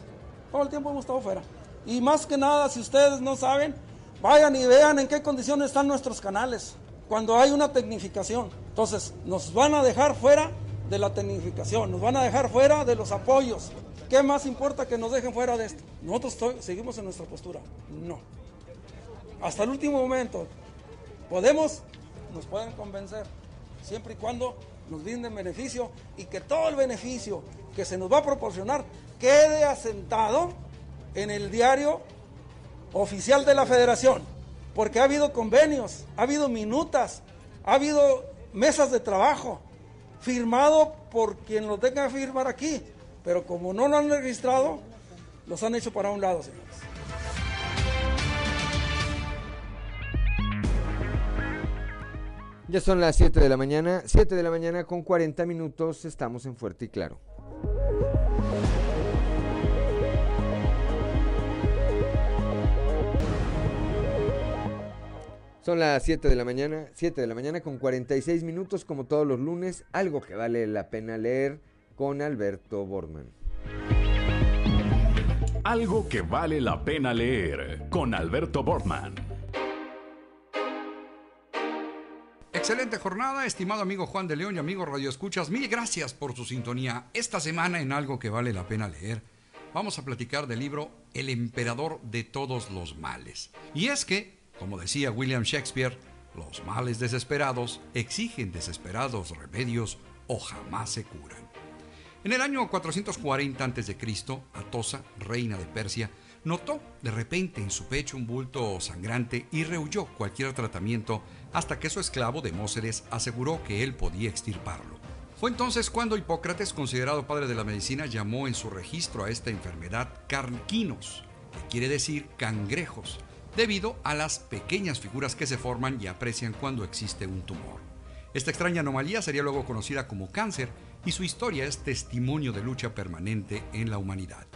Todo el tiempo hemos estado fuera. Y más que nada, si ustedes no saben, vayan y vean en qué condiciones están nuestros canales cuando hay una tecnificación. Entonces, nos van a dejar fuera de la tecnificación, nos van a dejar fuera de los apoyos. ¿Qué más importa que nos dejen fuera de esto? Nosotros seguimos en nuestra postura. No. Hasta el último momento. Podemos, nos pueden convencer, siempre y cuando nos brinden beneficio y que todo el beneficio que se nos va a proporcionar quede asentado en el diario oficial de la federación, porque ha habido convenios, ha habido minutas, ha habido mesas de trabajo, firmado por quien lo tenga que firmar aquí, pero como no lo han registrado, los han hecho para un lado, señores. Ya son las 7 de la mañana, 7 de la mañana con 40 minutos, estamos en Fuerte y Claro. Son las 7 de la mañana, 7 de la mañana con 46 minutos como todos los lunes, algo que vale la pena leer con Alberto Borman. Algo que vale la pena leer con Alberto Borman. Excelente jornada, estimado amigo Juan de León y amigo Radio Escuchas. Mil gracias por su sintonía. Esta semana en algo que vale la pena leer, vamos a platicar del libro El emperador de todos los males. Y es que como decía William Shakespeare, los males desesperados exigen desesperados remedios o jamás se curan. En el año 440 a.C., Atosa, reina de Persia, notó de repente en su pecho un bulto sangrante y rehuyó cualquier tratamiento hasta que su esclavo Demóceres aseguró que él podía extirparlo. Fue entonces cuando Hipócrates, considerado padre de la medicina, llamó en su registro a esta enfermedad carquinos, que quiere decir cangrejos, debido a las pequeñas figuras que se forman y aprecian cuando existe un tumor. Esta extraña anomalía sería luego conocida como cáncer y su historia es testimonio de lucha permanente en la humanidad.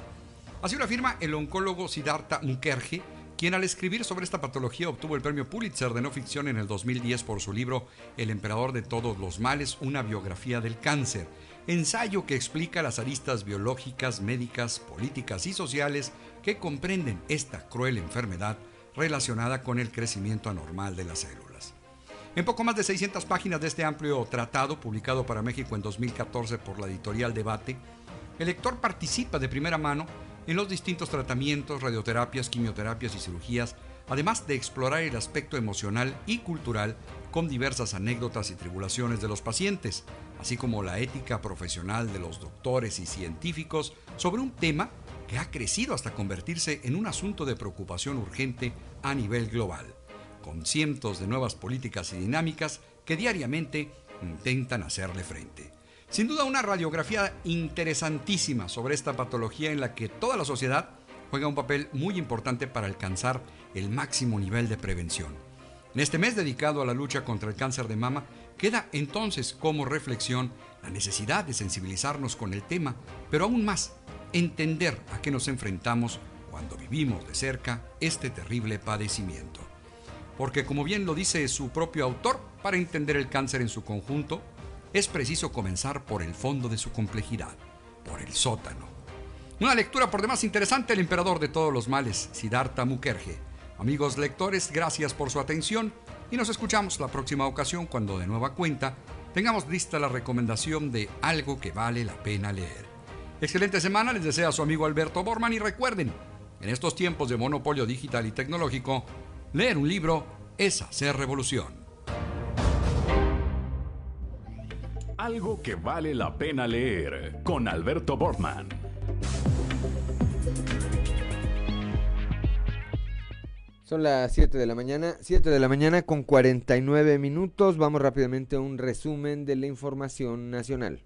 Así lo afirma el oncólogo Siddhartha Mukherjee, quien al escribir sobre esta patología obtuvo el premio Pulitzer de no ficción en el 2010 por su libro El emperador de todos los males, una biografía del cáncer, ensayo que explica las aristas biológicas, médicas, políticas y sociales que comprenden esta cruel enfermedad relacionada con el crecimiento anormal de las células. En poco más de 600 páginas de este amplio tratado, publicado para México en 2014 por la editorial Debate, el lector participa de primera mano en los distintos tratamientos, radioterapias, quimioterapias y cirugías, además de explorar el aspecto emocional y cultural con diversas anécdotas y tribulaciones de los pacientes, así como la ética profesional de los doctores y científicos sobre un tema que ha crecido hasta convertirse en un asunto de preocupación urgente a nivel global, con cientos de nuevas políticas y dinámicas que diariamente intentan hacerle frente. Sin duda una radiografía interesantísima sobre esta patología en la que toda la sociedad juega un papel muy importante para alcanzar el máximo nivel de prevención. En este mes dedicado a la lucha contra el cáncer de mama, Queda entonces como reflexión la necesidad de sensibilizarnos con el tema, pero aún más, entender a qué nos enfrentamos cuando vivimos de cerca este terrible padecimiento. Porque como bien lo dice su propio autor, para entender el cáncer en su conjunto, es preciso comenzar por el fondo de su complejidad, por el sótano. Una lectura por demás interesante, El emperador de todos los males, Siddhartha Mukherjee. Amigos lectores, gracias por su atención y nos escuchamos la próxima ocasión cuando de nueva cuenta tengamos lista la recomendación de algo que vale la pena leer. Excelente semana les desea su amigo Alberto Borman y recuerden, en estos tiempos de monopolio digital y tecnológico, leer un libro es hacer revolución. Algo que vale la pena leer con Alberto Borman. Son las 7 de la mañana, 7 de la mañana con 49 minutos. Vamos rápidamente a un resumen de la información nacional.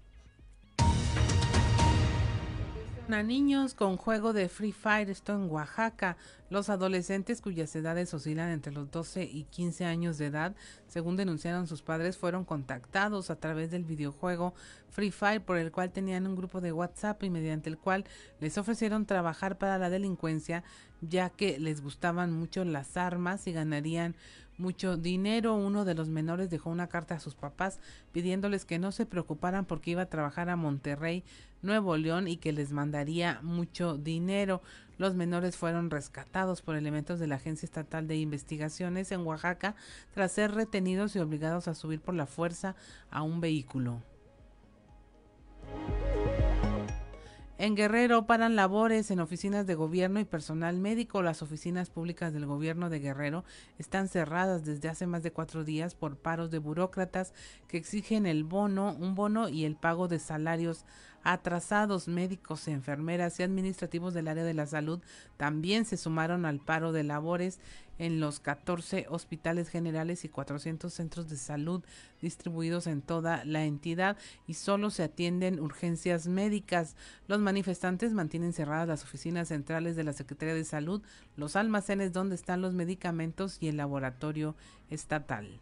A niños con juego de Free Fire, esto en Oaxaca. Los adolescentes cuyas edades oscilan entre los 12 y 15 años de edad, según denunciaron sus padres, fueron contactados a través del videojuego Free Fire por el cual tenían un grupo de WhatsApp y mediante el cual les ofrecieron trabajar para la delincuencia ya que les gustaban mucho las armas y ganarían mucho dinero. Uno de los menores dejó una carta a sus papás pidiéndoles que no se preocuparan porque iba a trabajar a Monterrey, Nuevo León y que les mandaría mucho dinero. Los menores fueron rescatados por elementos de la Agencia Estatal de Investigaciones en Oaxaca tras ser retenidos y obligados a subir por la fuerza a un vehículo. En Guerrero paran labores en oficinas de gobierno y personal médico. Las oficinas públicas del gobierno de Guerrero están cerradas desde hace más de cuatro días por paros de burócratas que exigen el bono, un bono y el pago de salarios atrasados médicos, enfermeras y administrativos del área de la salud también se sumaron al paro de labores en los 14 hospitales generales y 400 centros de salud distribuidos en toda la entidad y solo se atienden urgencias médicas. Los manifestantes mantienen cerradas las oficinas centrales de la Secretaría de Salud, los almacenes donde están los medicamentos y el laboratorio estatal.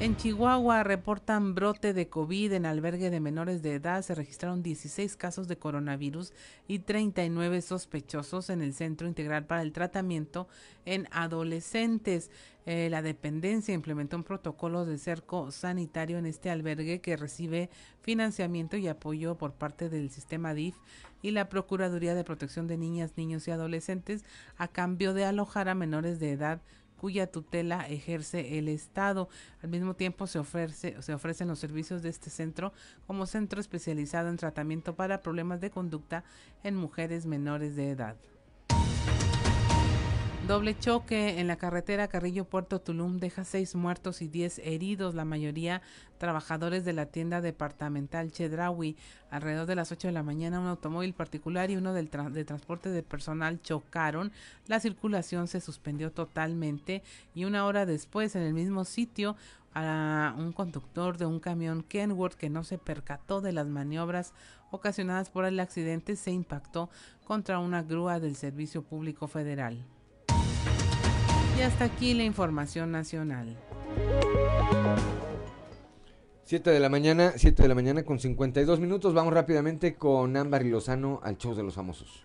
En Chihuahua reportan brote de COVID en albergue de menores de edad. Se registraron 16 casos de coronavirus y 39 sospechosos en el Centro Integral para el Tratamiento en Adolescentes. Eh, la dependencia implementó un protocolo de cerco sanitario en este albergue que recibe financiamiento y apoyo por parte del sistema DIF y la Procuraduría de Protección de Niñas, Niños y Adolescentes a cambio de alojar a menores de edad cuya tutela ejerce el Estado. Al mismo tiempo se, ofrece, se ofrecen los servicios de este centro como centro especializado en tratamiento para problemas de conducta en mujeres menores de edad. Doble choque en la carretera Carrillo Puerto Tulum deja seis muertos y diez heridos, la mayoría trabajadores de la tienda departamental Chedraui. Alrededor de las 8 de la mañana un automóvil particular y uno del de transporte de personal chocaron. La circulación se suspendió totalmente y una hora después en el mismo sitio a un conductor de un camión Kenworth que no se percató de las maniobras ocasionadas por el accidente se impactó contra una grúa del Servicio Público Federal. Y hasta aquí la información nacional. 7 de la mañana, 7 de la mañana con 52 minutos. Vamos rápidamente con Ámbar y Lozano al show de los famosos.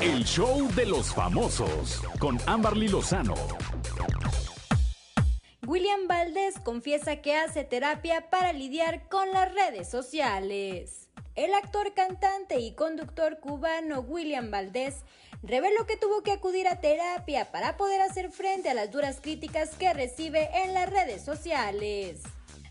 El show de los famosos con Amberly Lozano. William Valdés confiesa que hace terapia para lidiar con las redes sociales. El actor, cantante y conductor cubano William Valdés reveló que tuvo que acudir a terapia para poder hacer frente a las duras críticas que recibe en las redes sociales.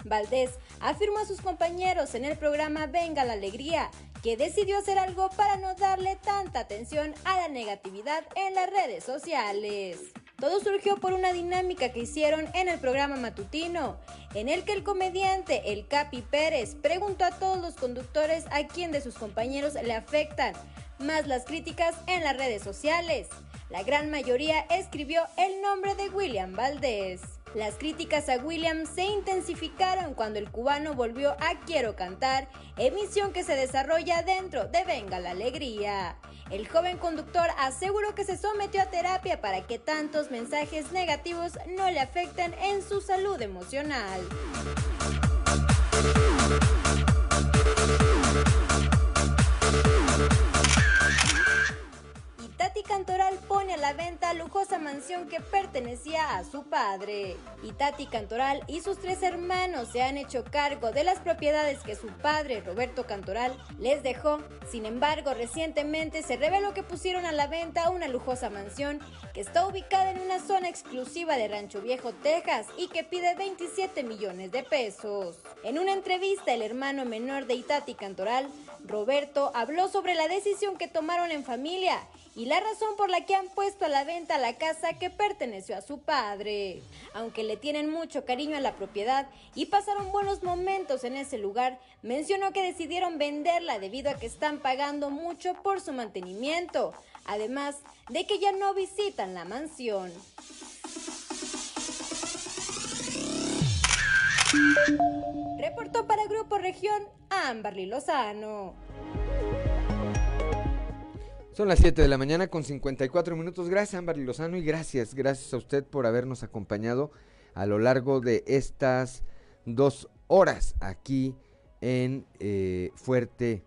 Valdés afirmó a sus compañeros en el programa Venga la Alegría que decidió hacer algo para no darle tanta atención a la negatividad en las redes sociales. Todo surgió por una dinámica que hicieron en el programa matutino, en el que el comediante El Capi Pérez preguntó a todos los conductores a quién de sus compañeros le afectan más las críticas en las redes sociales. La gran mayoría escribió el nombre de William Valdés. Las críticas a William se intensificaron cuando el cubano volvió a Quiero Cantar, emisión que se desarrolla dentro de Venga la Alegría. El joven conductor aseguró que se sometió a terapia para que tantos mensajes negativos no le afecten en su salud emocional. Cantoral pone a la venta lujosa mansión que pertenecía a su padre. Y Tati Cantoral y sus tres hermanos se han hecho cargo de las propiedades que su padre, Roberto Cantoral, les dejó. Sin embargo, recientemente se reveló que pusieron a la venta una lujosa mansión que está ubicada en una zona exclusiva de Rancho Viejo, Texas, y que pide 27 millones de pesos. En una entrevista, el hermano menor de Itati Cantoral, Roberto, habló sobre la decisión que tomaron en familia y la razón por la que han puesto a la venta la casa que perteneció a su padre. Aunque le tienen mucho cariño a la propiedad y pasaron buenos momentos en ese lugar, mencionó que decidieron venderla debido a que están pagando mucho por su mantenimiento, además de que ya no visitan la mansión. Reportó para Grupo Región Amberly Lozano. Son las 7 de la mañana con 54 minutos. Gracias, Ámbar Lozano, y gracias, gracias a usted por habernos acompañado a lo largo de estas dos horas aquí en eh, Fuerte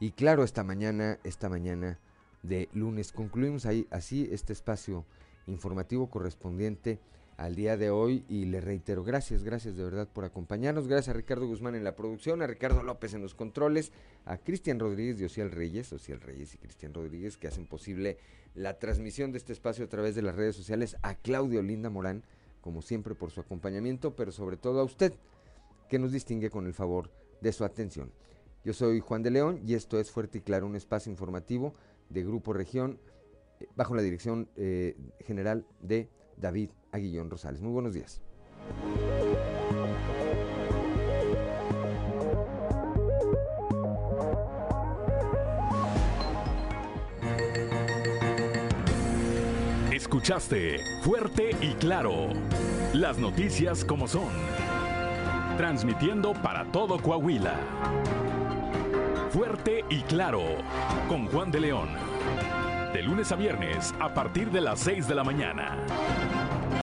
y Claro esta mañana, esta mañana de lunes. Concluimos ahí así este espacio informativo correspondiente al día de hoy y le reitero, gracias, gracias de verdad por acompañarnos, gracias a Ricardo Guzmán en la producción, a Ricardo López en los controles, a Cristian Rodríguez y Ociel Reyes, Ociel Reyes y Cristian Rodríguez que hacen posible la transmisión de este espacio a través de las redes sociales, a Claudio Linda Morán, como siempre por su acompañamiento, pero sobre todo a usted, que nos distingue con el favor de su atención. Yo soy Juan de León y esto es Fuerte y Claro, un espacio informativo de Grupo Región, eh, bajo la dirección eh, general de David Aguillón Rosales. Muy buenos días. Escuchaste fuerte y claro las noticias como son, transmitiendo para todo Coahuila. Fuerte y claro con Juan de León de lunes a viernes a partir de las 6 de la mañana.